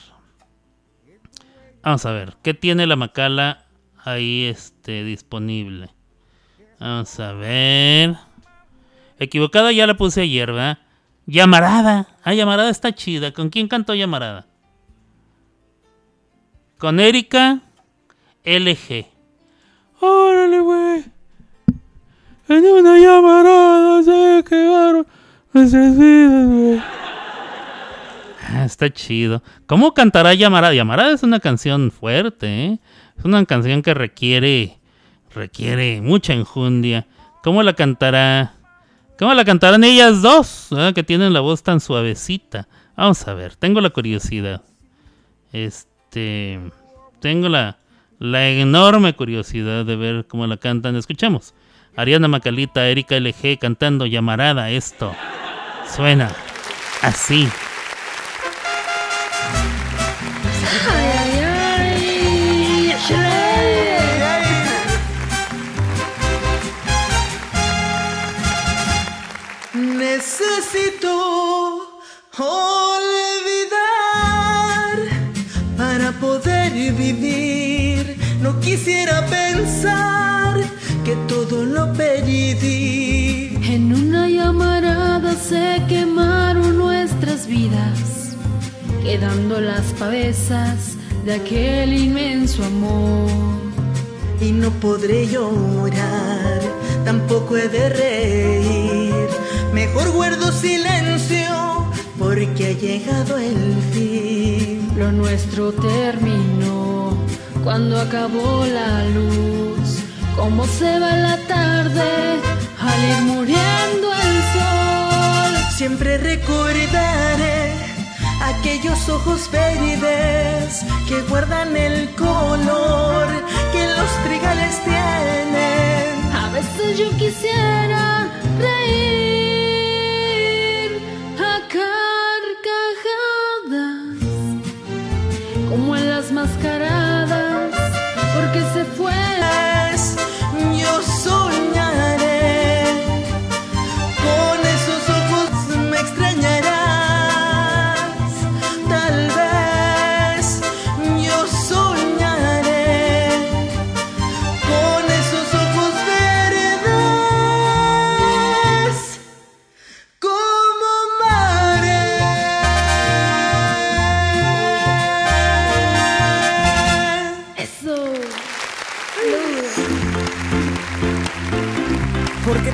Vamos a ver. ¿Qué tiene la Macala ahí este, disponible? Vamos a ver. Equivocada ya la puse ayer, ¿verdad? Llamarada. Ah, Llamarada está chida. ¿Con quién cantó Llamarada? Con Erika LG. Órale, güey. En una llamarada se quedaron nuestras vidas, güey. Ah, está chido. ¿Cómo cantará Llamarada? Llamarada es una canción fuerte, ¿eh? Es una canción que requiere, requiere mucha enjundia. ¿Cómo la cantará? ¿Cómo la cantarán ellas dos? ah, Que tienen la voz tan suavecita. Vamos a ver, tengo la curiosidad. Este, tengo la, la enorme curiosidad de ver cómo la cantan. Escuchemos. Ariana Macalita, Erika LG cantando Llamarada. Esto suena así. Necesito vivir. No quisiera pensar que todo lo perdí. En una llamarada se quemaron nuestras vidas, quedando las pavesas de aquel inmenso amor. Y no podré llorar, tampoco he de reír. Mejor guardo silencio porque ha llegado el fin. Lo nuestro terminó cuando acabó la luz. Como se va la tarde al ir muriendo el sol. Siempre recordaré aquellos ojos verdes que guardan el color que los trigales tienen. A veces yo quisiera reír como en las mascaradas,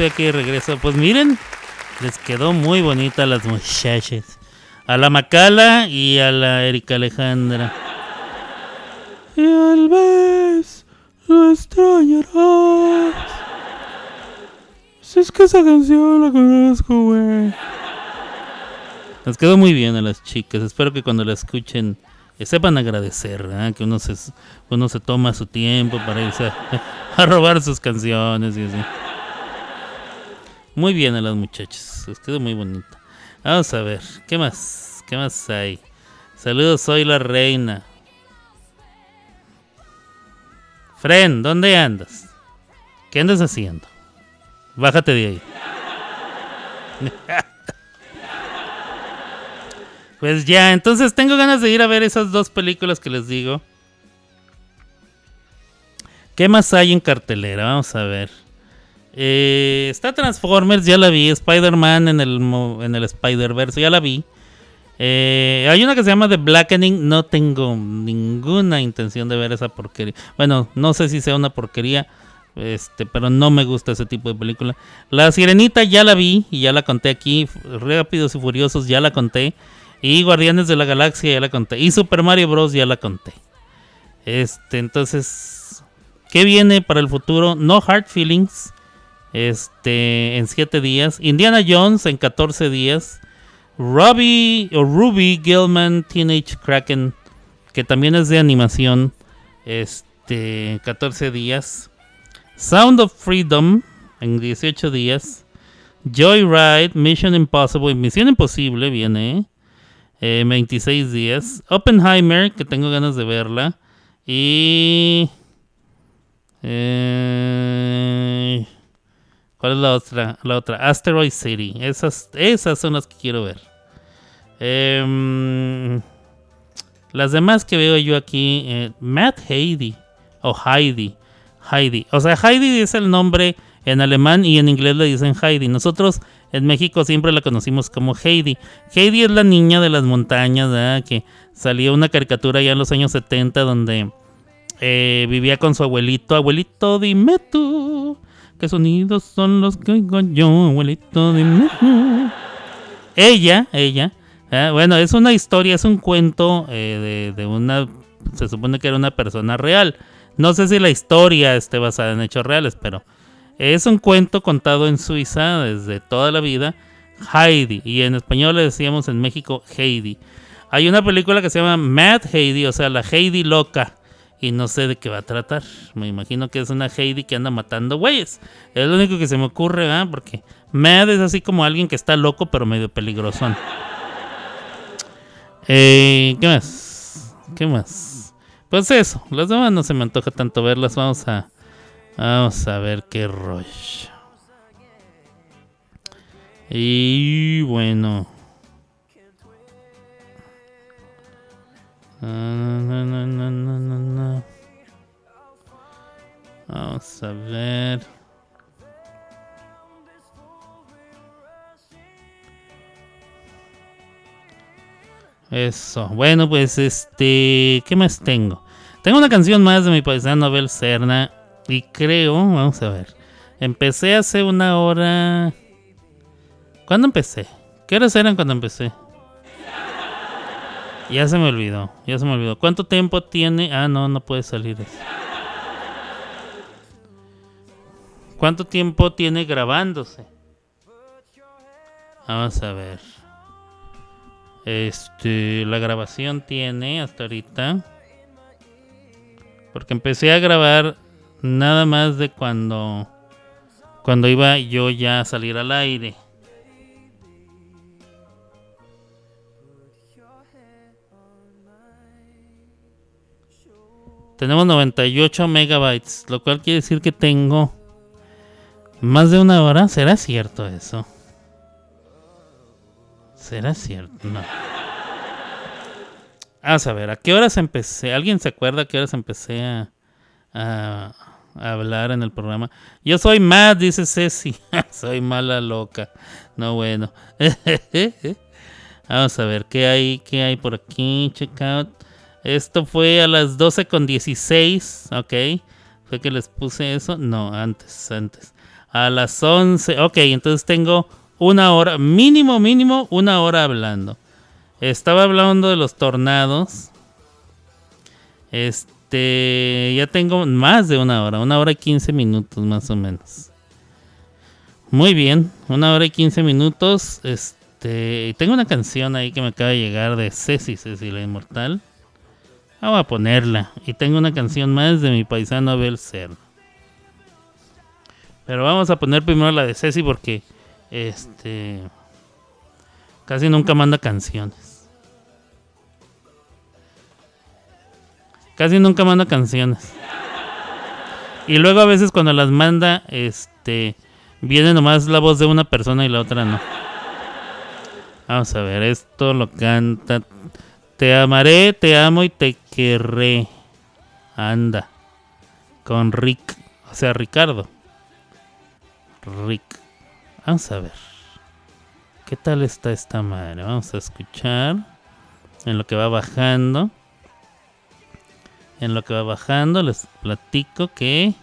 estoy aquí de regreso. Pues miren, les quedó muy bonita a las muchachas. A la Macala y a la Erika Alejandra. Y al vez lo extrañarás. Si es que esa canción la conozco, güey. Les quedó muy bien a las chicas. Espero que cuando la escuchen eh, sepan agradecer, ¿verdad? que uno se, uno se toma su tiempo para irse a, a robar sus canciones y así. Muy bien a las muchachas, les quedó muy bonita. Vamos a ver, ¿qué más? ¿Qué más hay? Saludos, soy la reina. Fren, ¿dónde andas? ¿Qué andas haciendo? Bájate de ahí. pues ya, entonces tengo ganas de ir a ver esas dos películas que les digo. ¿Qué más hay en cartelera? Vamos a ver. Eh, está Transformers, ya la vi. Spider-Man en el, en el Spider-Verse, ya la vi. Eh, hay una que se llama The Blackening. No tengo ninguna intención de ver esa porquería. Bueno, no sé si sea una porquería. Este, pero no me gusta ese tipo de película. La Sirenita ya la vi y ya la conté aquí. Rápidos y Furiosos ya la conté. Y Guardianes de la Galaxia ya la conté. Y Super Mario Bros. ya la conté. Este, entonces, ¿qué viene para el futuro? No Hard Feelings. Este, en 7 días. Indiana Jones en 14 días. Robbie o Ruby Gilman Teenage Kraken, que también es de animación. Este, 14 días. Sound of Freedom en 18 días. Joyride, Mission Impossible, Misión Imposible viene eh, 26 días. Oppenheimer, que tengo ganas de verla. Y... eh, ¿Cuál es la otra? La otra, Asteroid City. Esas, esas son las que quiero ver. Em, las demás que veo yo aquí, eh, Matt Heidi o Heidi. Heidi. O sea, Heidi es el nombre en alemán y en inglés le dicen Heidi. Nosotros en México siempre la conocimos como Heidi. Heidi es la niña de las montañas, ¿verdad? Que salió una caricatura ya en los años 70 donde eh, vivía con su abuelito. Abuelito, dime tú, ¿qué sonidos son los que oigo yo? Abuelito, tú. Ella, ella, ¿eh? bueno, es una historia, es un cuento eh, de, de una, se supone que era una persona real. No sé si la historia esté basada en hechos reales, pero es un cuento contado en Suiza desde toda la vida. Heidi, y en español le decíamos en México Heidi. Hay una película que se llama Mad Heidi, o sea, la Heidi loca. Y no sé de qué va a tratar. Me imagino que es una Heidi que anda matando güeyes. Es lo único que se me ocurre, ¿verdad? Porque Mad es así como alguien que está loco pero medio peligrosón. Eh, ¿Qué más? ¿Qué más? Pues eso, las demás no se me antoja tanto verlas. Vamos a, vamos a ver qué rollo. Y bueno. Vamos a ver. Eso. Bueno, pues este, ¿qué más tengo? Tengo una canción más de mi paisano Abel Serna y creo, vamos a ver. Empecé hace una hora. ¿Cuándo empecé? ¿Qué horas eran cuando empecé? Ya se me olvidó, ya se me olvidó. ¿Cuánto tiempo tiene? Ah, no, no puede salir. ¿Cuánto tiempo tiene grabándose? Vamos a ver. Este, la grabación tiene hasta ahorita. Porque empecé a grabar nada más de cuando cuando iba yo ya a salir al aire. Tenemos 98 megabytes, lo cual quiere decir que tengo más de una hora. ¿Será cierto eso? ¿Será cierto? No. Vamos a ver, ¿a qué horas empecé? ¿Alguien se acuerda a qué horas empecé a, hablar en el programa? Yo soy Matt, dice Ceci. soy mala loca. No, bueno. Vamos a ver, ¿qué hay? ¿Qué hay por aquí? Check out. Esto fue a las 12 con 16, ¿ok? ¿Fue que les puse eso? No, antes, antes. A las 11, ok, entonces tengo una hora, mínimo, mínimo, una hora hablando. Estaba hablando de los tornados. Este, ya tengo más de una hora, una hora y 15 minutos más o menos. Muy bien, una hora y 15 minutos. Este, tengo una canción ahí que me acaba de llegar de Ceci, Ceci la Inmortal. Vamos a ponerla. Y tengo una canción más de mi paisano Abel Cerno. Pero vamos a poner primero la de Ceci porque este casi nunca manda canciones. Casi nunca manda canciones. Y luego a veces cuando las manda, este, viene nomás la voz de una persona y la otra no. Vamos a ver, esto lo canta. Te amaré, te amo y te querré. Anda. Con Rick. O sea, Ricardo. Rick. Vamos a ver. ¿Qué tal está esta madre? Vamos a escuchar. En lo que va bajando. En lo que va bajando les platico que...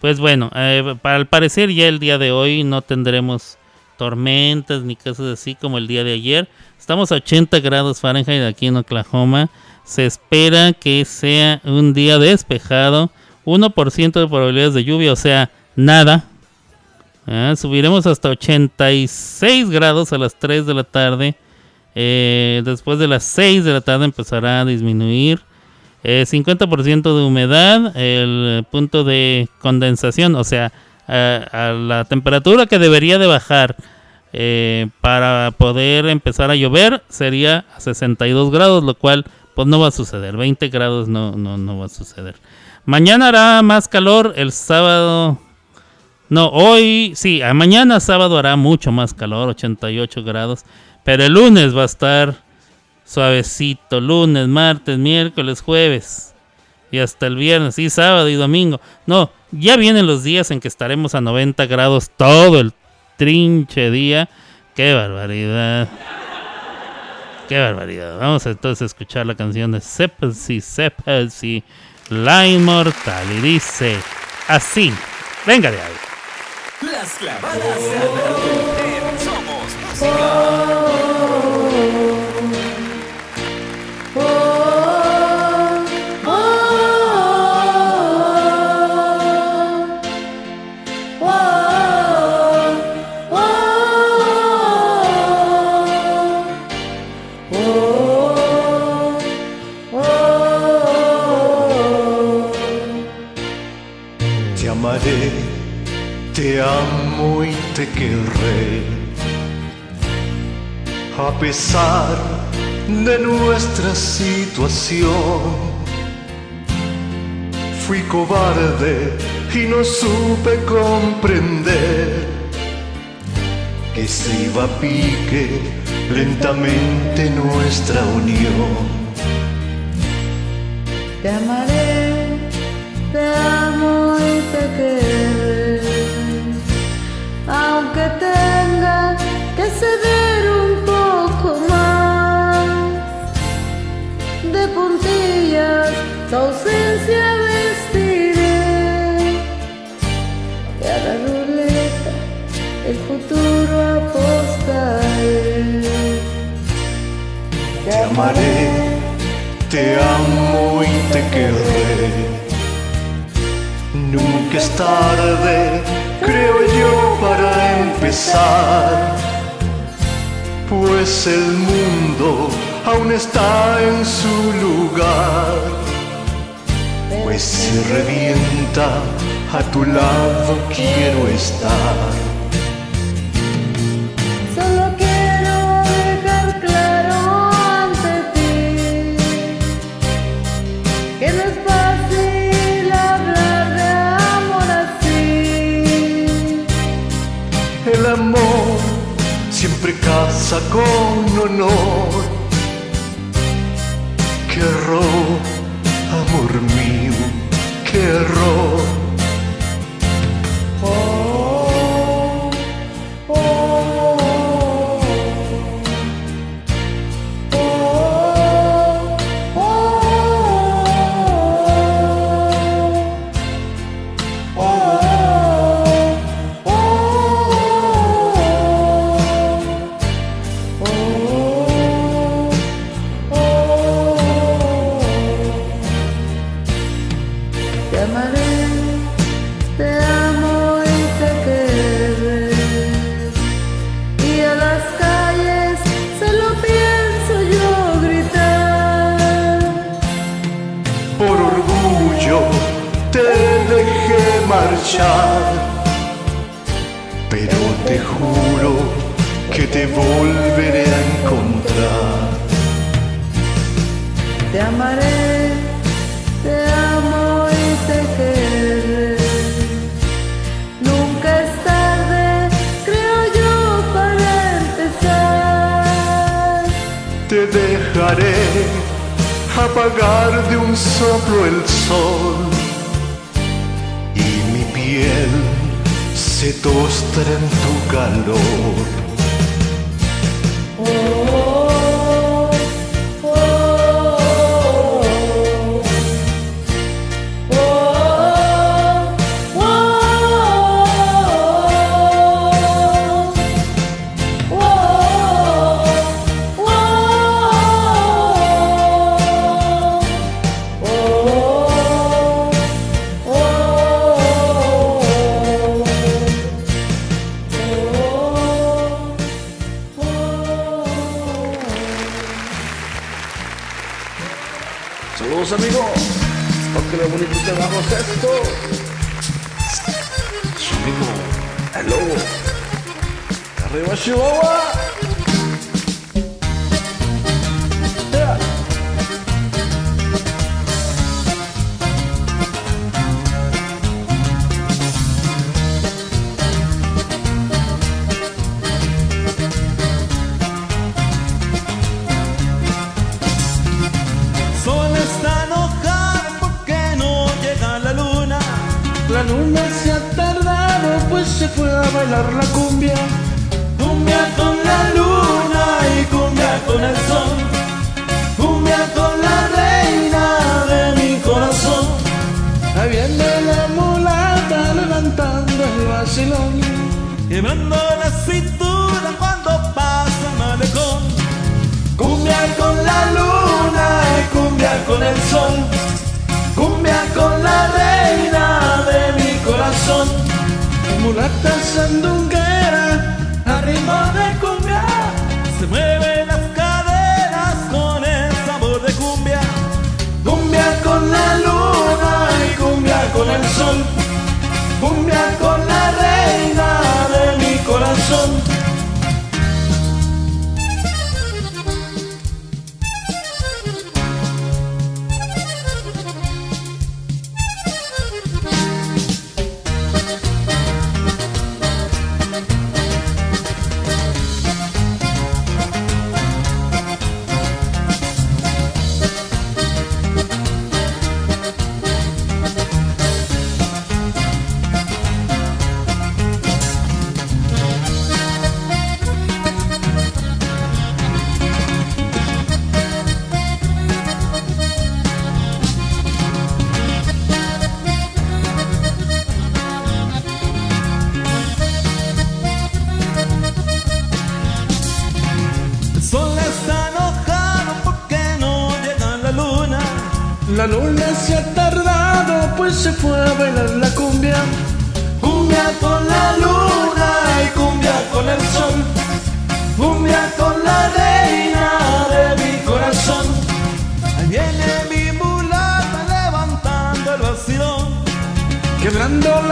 Pues bueno, eh, para al parecer ya el día de hoy no tendremos tormentas ni cosas así como el día de ayer. Estamos a 80 grados Fahrenheit aquí en Oklahoma. Se espera que sea un día despejado. 1% de probabilidades de lluvia, o sea, nada. Ah, subiremos hasta 86 grados a las 3 de la tarde. Eh, después de las 6 de la tarde empezará a disminuir. Eh, 50% de humedad, el punto de condensación, o sea, a, la temperatura que debería de bajar eh, para poder empezar a llover sería a 62 grados, lo cual pues no va a suceder. 20 grados no, no, no va a suceder. Mañana hará más calor, el sábado... No, hoy, sí, mañana sábado hará mucho más calor, 88 grados. Pero el lunes va a estar suavecito. Lunes, martes, miércoles, jueves. Y hasta el viernes, y sábado y domingo. No, ya vienen los días en que estaremos a 90 grados todo el trinche día. ¡Qué barbaridad! ¡Qué barbaridad! Vamos entonces a escuchar la canción de Sepelsi, Sepelsi, La Inmortal. Y dice así. Venga de ahí. Las clavadas Somos. Te amo y te querré. A pesar de nuestra situación, fui cobarde y no supe comprender que se iba a pique lentamente nuestra unión. Te amaré, te amo y te querré, aunque tenga que ceder un poco más. De puntillas, tu ausencia vestiré, y a la ruleta el futuro apostaré. Te amaré, te amo y te querré. Nunca es tarde, creo yo, para empezar. Pues el mundo aún está en su lugar. Pues si revienta, a tu lado quiero estar. Casa con honor. Qué error, amor mío, qué error. Lograré apagar de un soplo el sol y mi piel se tostra en tu calor. Vacilón. Quebrando la cintura cuando pasa el. Cumbia con la luna y cumbia con el sol. Cumbia con la reina de mi corazón. Mulata sandunguera, A ritmo de cumbia se mueven las caderas con el sabor de cumbia. Cumbia con la luna y cumbia con el sol. Cumbia con la reina de mi corazón.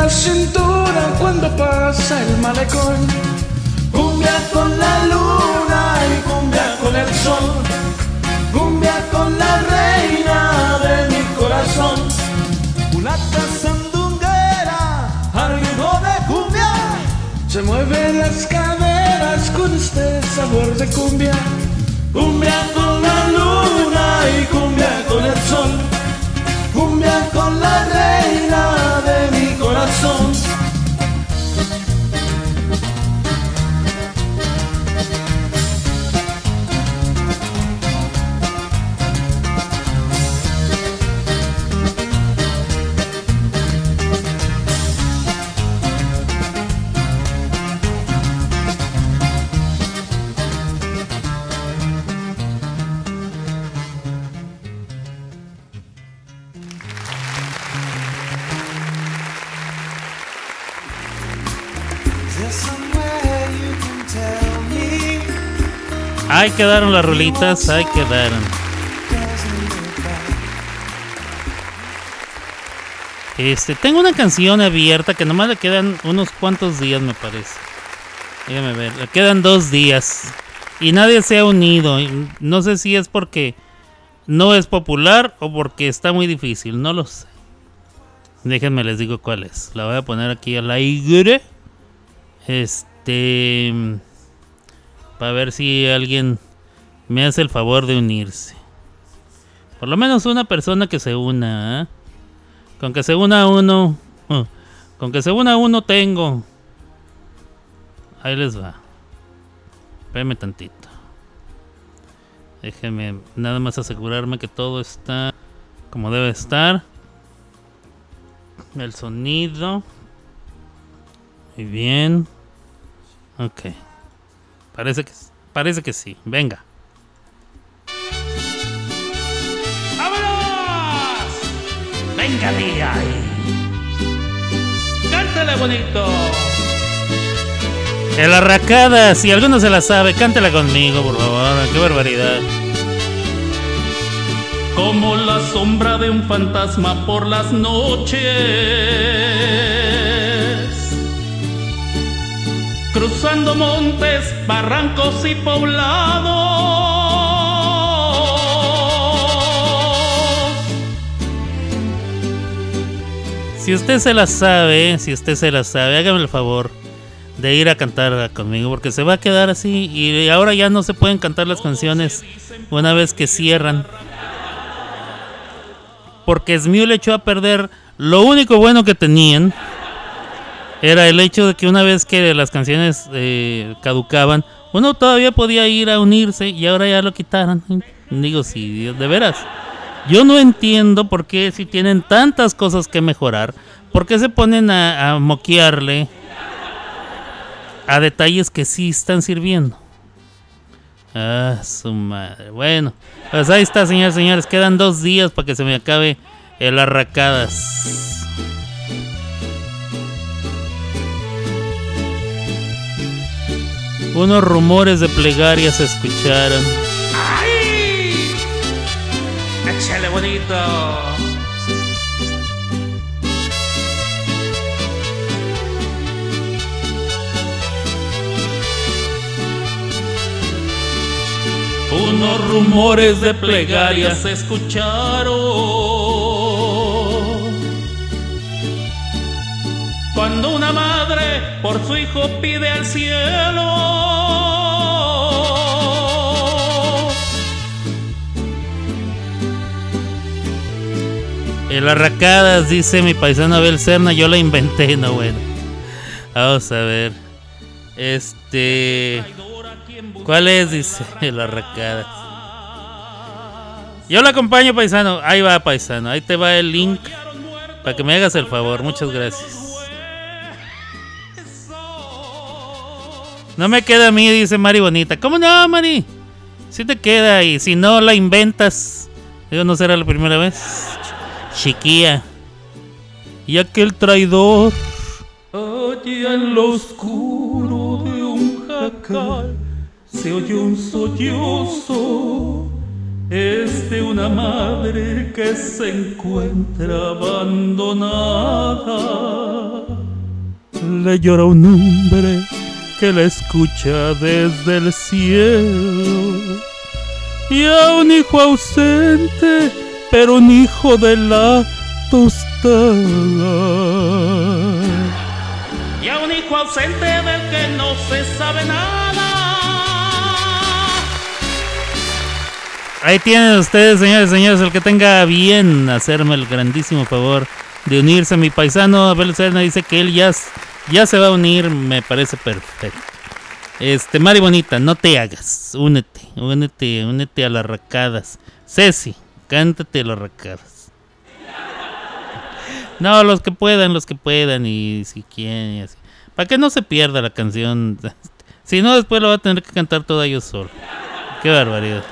Cintura cuando pasa el malecón. Cumbia con la luna y cumbia con el sol. Cumbia con la reina de mi corazón. Mulata sandunguera, al ritmo de cumbia. Se mueven las caderas con este sabor de cumbia. Cumbia con la luna y cumbia con el sol. Cumbia con la reina de mi corazón. Ahí quedaron las rolitas, ahí quedaron. Este, tengo una canción abierta que nomás le quedan unos cuantos días, me parece. Déjame ver, le quedan dos días. Y nadie se ha unido. No sé si es porque no es popular o porque está muy difícil, no lo sé. Déjenme les digo cuál es. La voy a poner aquí al aire. Este. Para ver si alguien me hace el favor de unirse. Por lo menos una persona que se una. ¿ah? Con que se una uno. uh, Con que se una uno tengo. Ahí les va. Espérenme tantito. Déjenme nada más asegurarme que todo está como debe estar. El sonido. Muy bien. Ok. Parece que, parece que sí. Venga. ¡Vámonos! Venga, día. Cántale bonito. El arracada, si alguno se la sabe, cántela conmigo, por favor. Qué barbaridad. Como la sombra de un fantasma por las noches. Cruzando montes, barrancos y poblados. Si usted se la sabe, si usted se la sabe, hágame el favor de ir a cantar conmigo porque se va a quedar así y ahora ya no se pueden cantar las canciones una vez que cierran. Porque Smule le echó a perder lo único bueno que tenían era el hecho de que una vez que las canciones eh, caducaban, uno todavía podía ir a unirse y ahora ya lo quitaron. Digo, sí, de veras. Yo no entiendo por qué si tienen tantas cosas que mejorar, por qué se ponen a, a moquearle a detalles que sí están sirviendo. Ah, su madre. Bueno, pues ahí está, señores, señores. Quedan dos días para que se me acabe el arracadas. Unos rumores de plegaria se escucharon. ¡Ay! ¡Échale bonito! Unos rumores de plegaria se escucharon. Por su hijo pide al cielo. El arracadas, dice mi paisano Abel Serna, yo la inventé, no bueno. Vamos a ver. Este. ¿Cuál es? Dice el arracadas. Yo la acompaño, paisano. Ahí va, paisano. Ahí te va el link. Para que me hagas el favor. Muchas gracias. No me queda a mí, dice Mari Bonita. ¿Cómo no, Mari? Si te queda y si no la inventas. Digo, no será la primera vez. Chiquilla. Y aquel traidor. Allá en lo oscuro de un jacal se oye un sollozo. Es de una madre que se encuentra abandonada. Le llora un hombre que la escucha desde el cielo. Y a un hijo ausente, pero un hijo de la tostada. Y a un hijo ausente del que no se sabe nada. Ahí tienen ustedes, señores, señores, el que tenga bien hacerme el grandísimo favor de unirse a mi paisano Abel Serna dice que él ya, ya se va a unir, me parece perfecto. Este, Mari Bonita, no te hagas, únete, únete, únete a las racadas. Ceci, cántate a las racadas. No, los que puedan, los que puedan y si quieren y así. Para que no se pierda la canción. Si no, después lo va a tener que cantar toda yo solo. Qué barbaridad.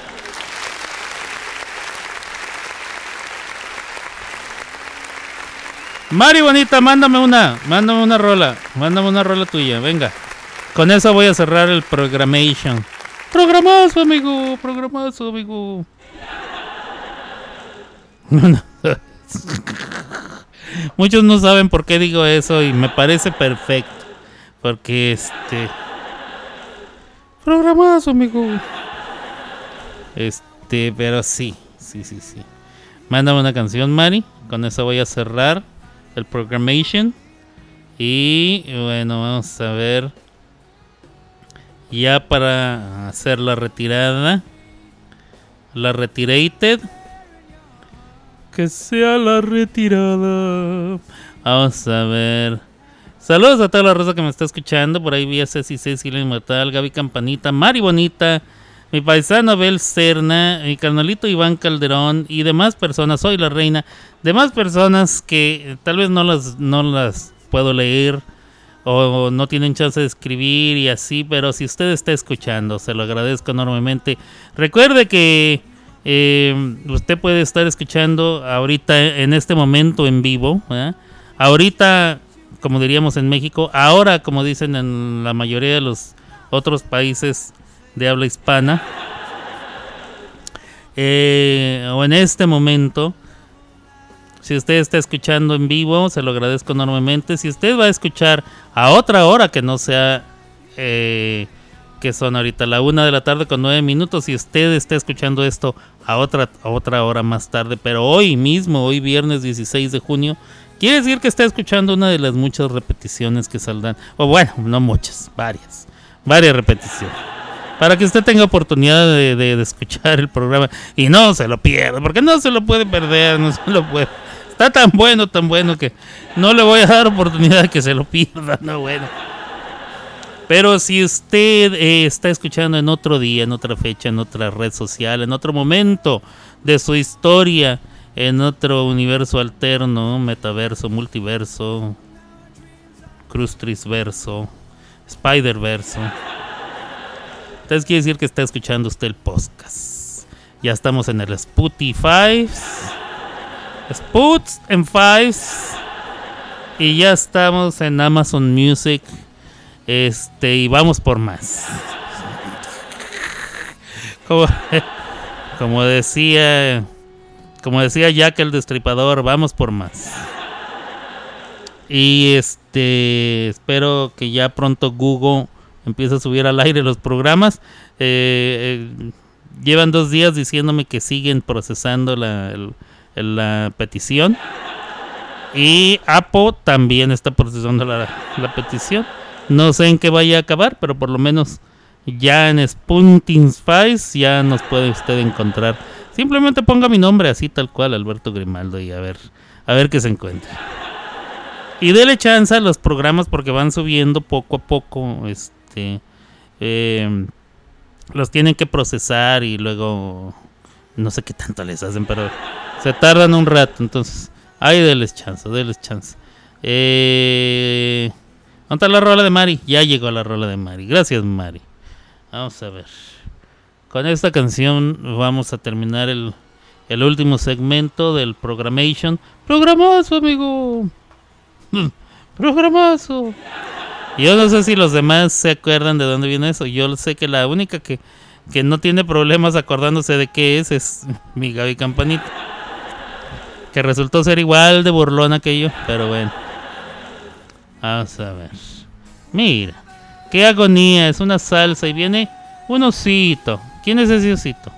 Mari Bonita, mándame una, mándame una rola, mándame una rola tuya, venga. Con eso voy a cerrar el programation. Programazo, amigo, programazo, amigo. Muchos no saben por qué digo eso y me parece perfecto. Porque este. Programazo, amigo. Este, pero sí, sí, sí, sí. Mándame una canción, Mari. Con eso voy a cerrar el programation. Y bueno, vamos a ver. Ya para hacer la retirada. La Retirated. Que sea la retirada. Vamos a ver. Saludos a toda la raza que me está escuchando. Por ahí vi a Ceci Cecilia Inmortal, Gaby Campanita, Mari Bonita, mi paisano Abel Cerna, mi carnalito Iván Calderón y demás personas. Soy la reina. Demás personas que eh, tal vez no las, no las puedo leer o no tienen chance de escribir y así, pero si usted está escuchando, se lo agradezco enormemente. Recuerde que eh, usted puede estar escuchando ahorita en este momento en vivo. Ahorita, como diríamos en México, ahora, como dicen en la mayoría de los otros países de habla hispana, eh, o en este momento. Si usted está escuchando en vivo, se lo agradezco enormemente. Si usted va a escuchar a otra hora que no sea eh, que son ahorita la una de la tarde con nueve minutos, si usted está escuchando esto a otra, a otra hora más tarde, pero hoy mismo, hoy viernes 16 de junio, quiere decir que está escuchando una de las muchas repeticiones que saldrán. O bueno, no muchas, varias. Varias repeticiones para que usted tenga oportunidad de, escuchar el programa y no se lo pierda, porque no se lo puede perder, no se lo puede. Está tan bueno, tan bueno que no le voy a dar oportunidad de que se lo pierda, no bueno. Pero si usted eh, está escuchando en otro día, en otra fecha, en otra red social, en otro momento de su historia, en otro universo alterno, metaverso, multiverso, Crustrisverso, Spider-Verso. Entonces quiere decir que está escuchando usted el podcast. Ya estamos en el Spotify. Sputs en Fives. Y ya estamos en Amazon Music. Este, y vamos por más. Como, como decía. Como decía Jack el Destripador, vamos por más. Y este. Espero que ya pronto Google empieza a subir al aire los programas. Eh, eh, llevan dos días diciéndome que siguen procesando la, el, la petición. Y Apple también está procesando la, la, petición. No sé en qué vaya a acabar, pero por lo menos ya en Spunting Spice ya nos puede usted encontrar. Simplemente ponga mi nombre así tal cual, Alberto Grimaldo, y a ver, a ver qué se encuentra. Y dele chance a los programas porque van subiendo poco a poco. Este, eh, los tienen que procesar y luego no sé qué tanto les hacen, pero se tardan un rato. Entonces, ahí deles chance, deles chance. Eh, ¿Dónde la rola de Mari? Ya llegó la rola de Mari. Gracias, Mari. Vamos a ver. Con esta canción vamos a terminar el, el último segmento del Programation. Programazo, amigo. Programazo. Yo no sé si los demás se acuerdan de dónde viene eso. Yo sé que la única que, que no tiene problemas acordándose de qué es es mi Gaby Campanita. Que resultó ser igual de burlona que yo, pero bueno. Vamos a ver. Mira, qué agonía, es una salsa y viene un osito. ¿Quién es ese osito?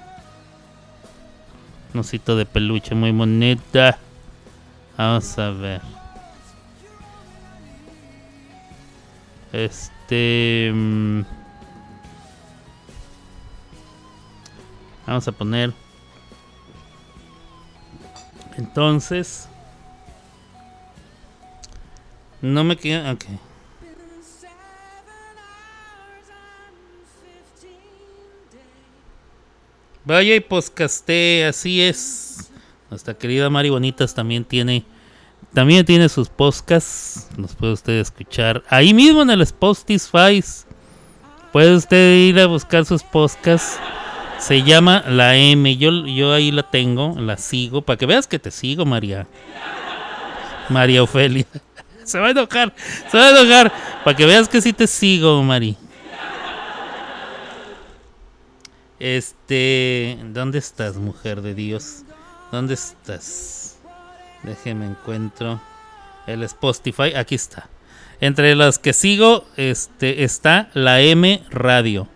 Un osito de peluche muy moneta. Vamos a ver. Este. Mmm, vamos a poner. Entonces. No me queda. Ok. Vaya y poscaste, así es. Nuestra querida Mari Bonitas también tiene también tiene sus podcasts, los puede usted escuchar ahí mismo en el Spotify. Puede usted ir a buscar sus podcasts. Se llama La M. Yo, yo ahí la tengo, la sigo, para que veas que te sigo, María. María Ofelia. Se va a enojar, se va a enojar, para que veas que sí te sigo, Mari. Este, ¿dónde estás, mujer de Dios? ¿Dónde estás? Déjeme encuentro el Spotify. Aquí está. Entre las que sigo este, está la M Radio.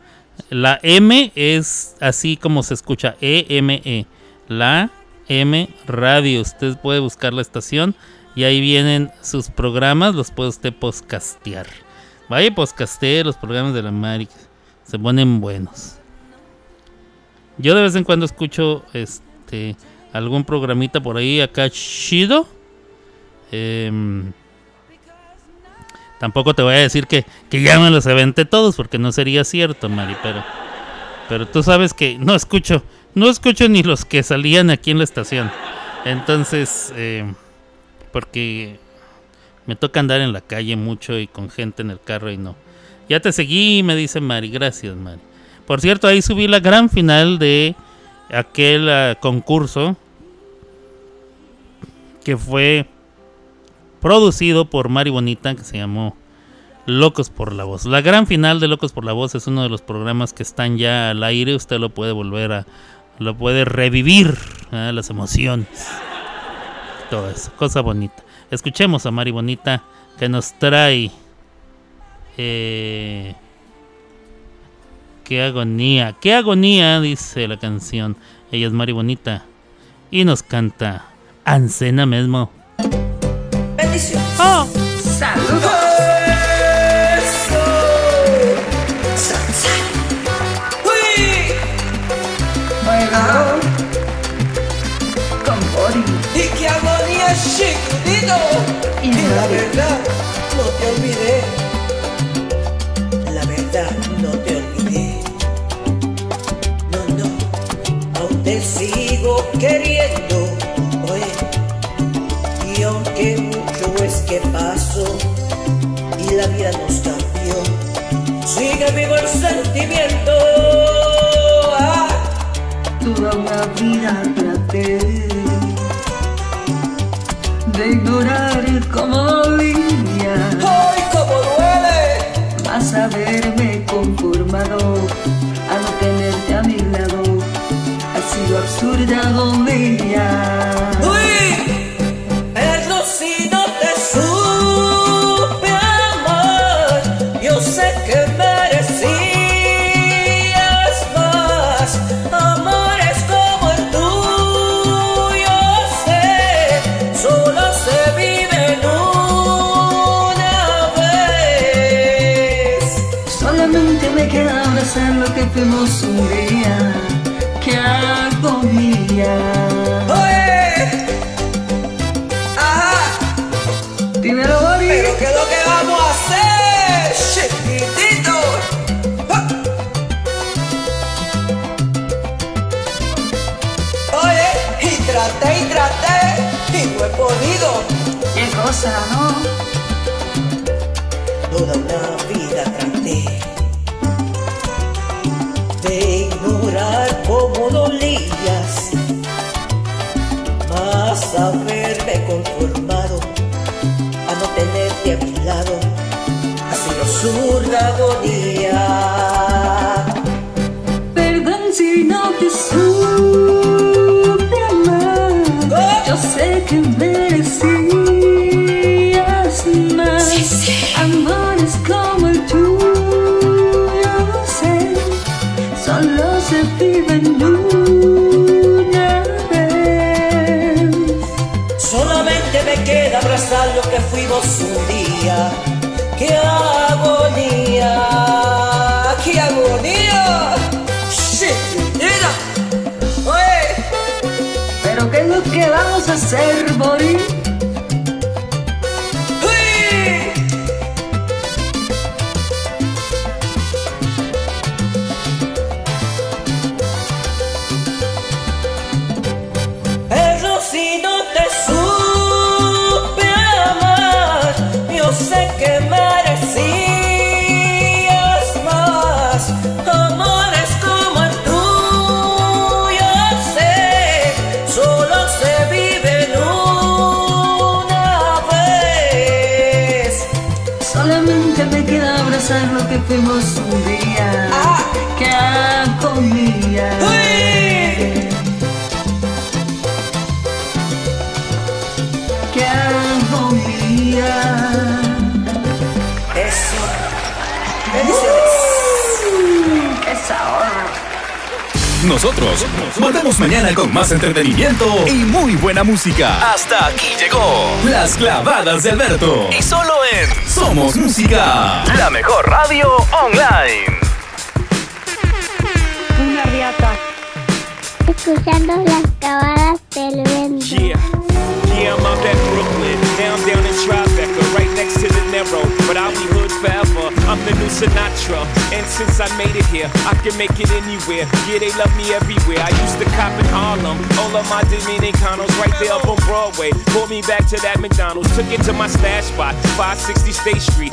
La M es así como se escucha. E-M-E. -E. La M Radio. Usted puede buscar la estación y ahí vienen sus programas. Los puede usted podcastear. Vaya podcastear los programas de la Mari. Se ponen buenos. Yo de vez en cuando escucho este algún programita por ahí acá chido. Em, tampoco te voy a decir que, que ya me los aventé todos porque no sería cierto, Mari, pero pero tú sabes que no escucho, no escucho ni los que salían aquí en la estación. Entonces, eh, porque me toca andar en la calle mucho y con gente en el carro y no. Ya te seguí, me dice Mari. Gracias, Mari. Por cierto, ahí subí la gran final de aquel ah, concurso que fue producido por Mari Bonita, que se llamó Locos por la Voz. La gran final de Locos por la Voz es uno de los programas que están ya al aire. Usted lo puede volver a, lo puede revivir, ¿eh? las emociones. Todo eso, cosa bonita. Escuchemos a Mari Bonita que nos trae. Eh, qué agonía, qué agonía, dice la canción. Ella es Mari Bonita y nos canta Ancena mismo. Bendiciones. Oh. Saludos. Y qué agonía, chiquitito. y la verdad, no te olvidé. La verdad, no te olvidé. No, no, aún te sigo queriendo. Sentimiento. Ah, Toda una vida traté de ignorar como línea, ¡Ay, cómo duele! más haberme conformado a no tenerte a mi lado. Ha sido absurda agonía. Un día. ¡Qué agonía! Oye, ajá. Dímelo, Bori. Pero ¿qué es lo que vamos a hacer, chiquitito? Oye, y traté y traté y no he podido. ¡Qué cosa, no! Toda una vida traté conformado a no tenerte a mi lado, ha sido absurda agonía. Perdón si no te supe amar. Yo sé que merecías fuimos un día. ¡Qué agonía! ¡Qué agonía! Pero ¿qué es lo que vamos a hacer, Bori? Fuimos un día. Ah. ¡Uy! ¡Qué agonía! Eso. Bendiciones. ¡Esa hora! Nosotros volvemos mañana con más entretenimiento y muy buena música. Hasta aquí llegó Las clavadas de Alberto. Y solo en Somos Música, la mejor radio online. Una riata. escuchando las cavadas del vento. Yeah, yeah, I'm out at Brooklyn. Now I'm down in Tribeca, right next to the Narrow. But I'll be hood forever. I'm the new Sinatra. Since I made it here, I can make it anywhere. Yeah, they love me everywhere. I used to cop in Harlem. All of my Dominicanos right there up on Broadway. Pulled me back to that McDonald's. Took it to my stash spot, 560 State Street.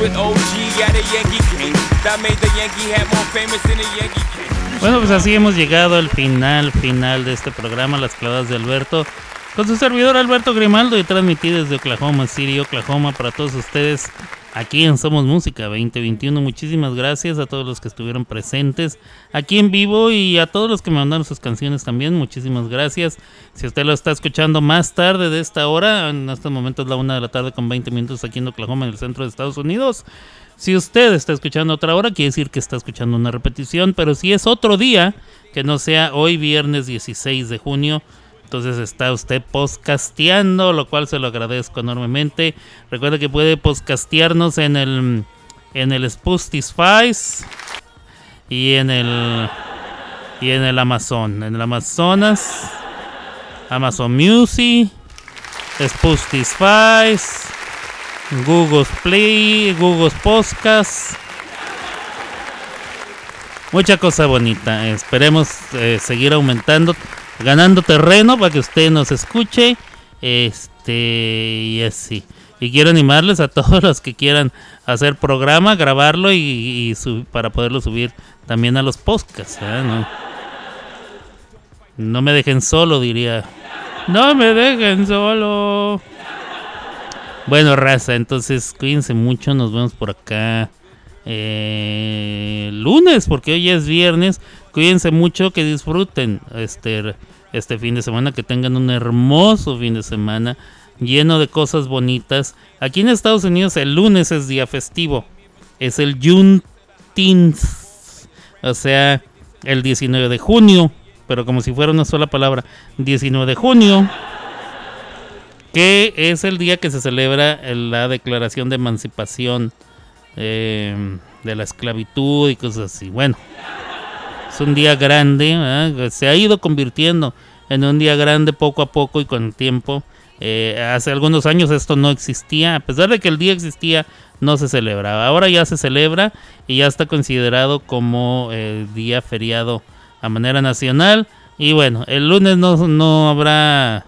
With OG. Bueno, pues así hemos llegado al final, final de este programa, Las Clavadas de Alberto, con su servidor Alberto Grimaldo y transmitido desde Oklahoma City, Oklahoma, para todos ustedes aquí en Somos Música 2021. Muchísimas gracias a todos los que estuvieron presentes aquí en vivo y a todos los que me mandaron sus canciones también. Muchísimas gracias. Si usted lo está escuchando más tarde de esta hora, en este momento es la una de la tarde con 20 minutos aquí en Oklahoma, en el centro de Estados Unidos. Si usted está escuchando otra hora, quiere decir que está escuchando una repetición, pero si es otro día, que no sea hoy viernes 16 de junio, entonces está usted podcasteando, lo cual se lo agradezco enormemente. Recuerda que puede podcastearnos en el en el Spotify y en el y en el Amazon, en el Amazonas, Amazon Music, Spotify, Google Play, Google Podcast. Mucha cosa bonita. Esperemos eh, seguir aumentando, ganando terreno para que usted nos escuche. Este, y así. Y quiero animarles a todos los que quieran hacer programa, grabarlo y, y para poderlo subir también a los podcasts. ¿eh? No, no me dejen solo, diría. No me dejen solo. Bueno, raza, entonces cuídense mucho. Nos vemos por acá eh, lunes, porque hoy es viernes. Cuídense mucho, que disfruten este, este fin de semana, que tengan un hermoso fin de semana lleno de cosas bonitas. Aquí en Estados Unidos el lunes es día festivo, es el Juneteenth, o sea, el 19 de junio, pero como si fuera una sola palabra, 19 de junio que es el día que se celebra la declaración de emancipación eh, de la esclavitud y cosas así. Bueno, un día grande, se ha ido convirtiendo en un día grande poco a poco y con el tiempo. Eh, hace algunos años esto no existía, a pesar de que el día existía, no se celebraba. Ahora ya se celebra y ya está considerado como eh, día feriado a manera nacional. Y bueno, el lunes no, no habrá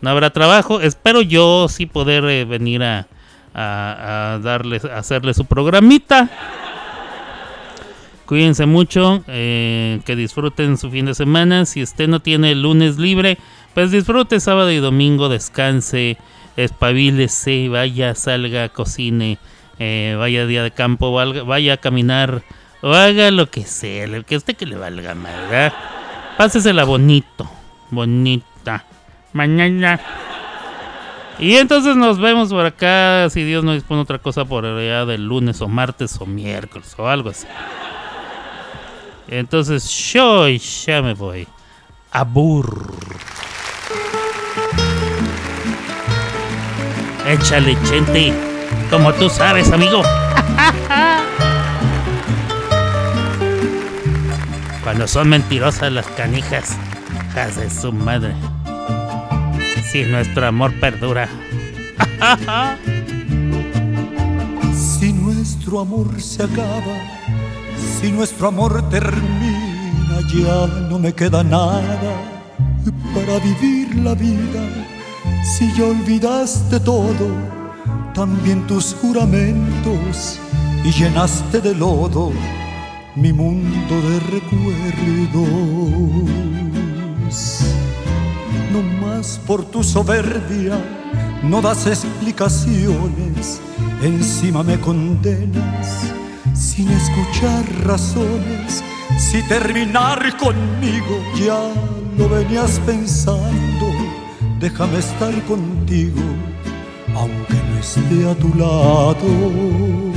no habrá trabajo. Espero yo sí poder eh, venir a, a, a darles, a hacerle su programita. Cuídense mucho, eh, que disfruten su fin de semana. Si usted no tiene el lunes libre, pues disfrute sábado y domingo, descanse, espabilese, vaya, salga, cocine, eh, vaya día de campo, vaya a caminar, o haga lo que sea, el que a usted que le valga más, ¿verdad? Pásesela bonito, bonita. Mañana. Y entonces nos vemos por acá, si Dios no dispone otra cosa por allá del lunes o martes o miércoles o algo así. Entonces yo ya me voy. Abur. Échale, Chente. Como tú sabes, amigo. Cuando son mentirosas las canijas. Hijas de su madre. Si nuestro amor perdura. Si nuestro amor se acaba, si nuestro amor termina, ya no me queda nada para vivir la vida. Si ya olvidaste todo, también tus juramentos y llenaste de lodo mi mundo de recuerdos. No más por tu soberbia no das explicaciones, encima me condenas sin escuchar razones. Si terminar conmigo ya lo venías pensando, déjame estar contigo, aunque no esté a tu lado.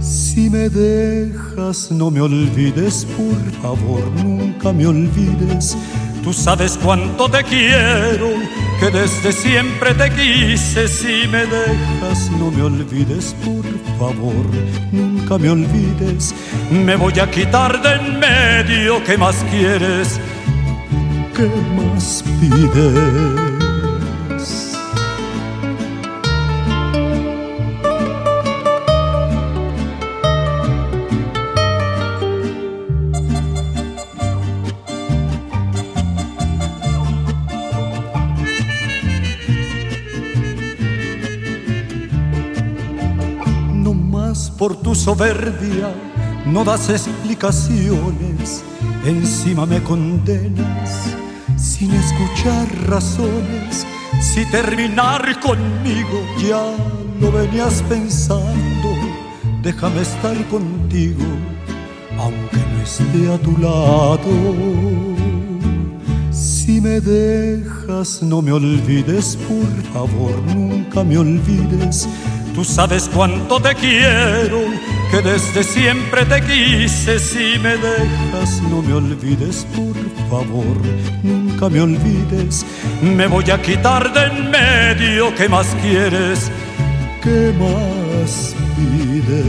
Si me dejas, no me olvides, por favor, nunca me olvides. Tú sabes cuánto te quiero, que desde siempre te quise. Si me dejas, no me olvides, por favor, nunca me olvides. Me voy a quitar de en medio, ¿qué más quieres? ¿Qué más pides? Tu soberbia no das explicaciones, encima me condenas sin escuchar razones. Si terminar conmigo ya lo venías pensando, déjame estar contigo, aunque no esté a tu lado. Si me dejas, no me olvides, por favor, nunca me olvides. Tú sabes cuánto te quiero, que desde siempre te quise. Si me dejas, no me olvides, por favor, nunca me olvides. Me voy a quitar de en medio, ¿qué más quieres? ¿Qué más pides?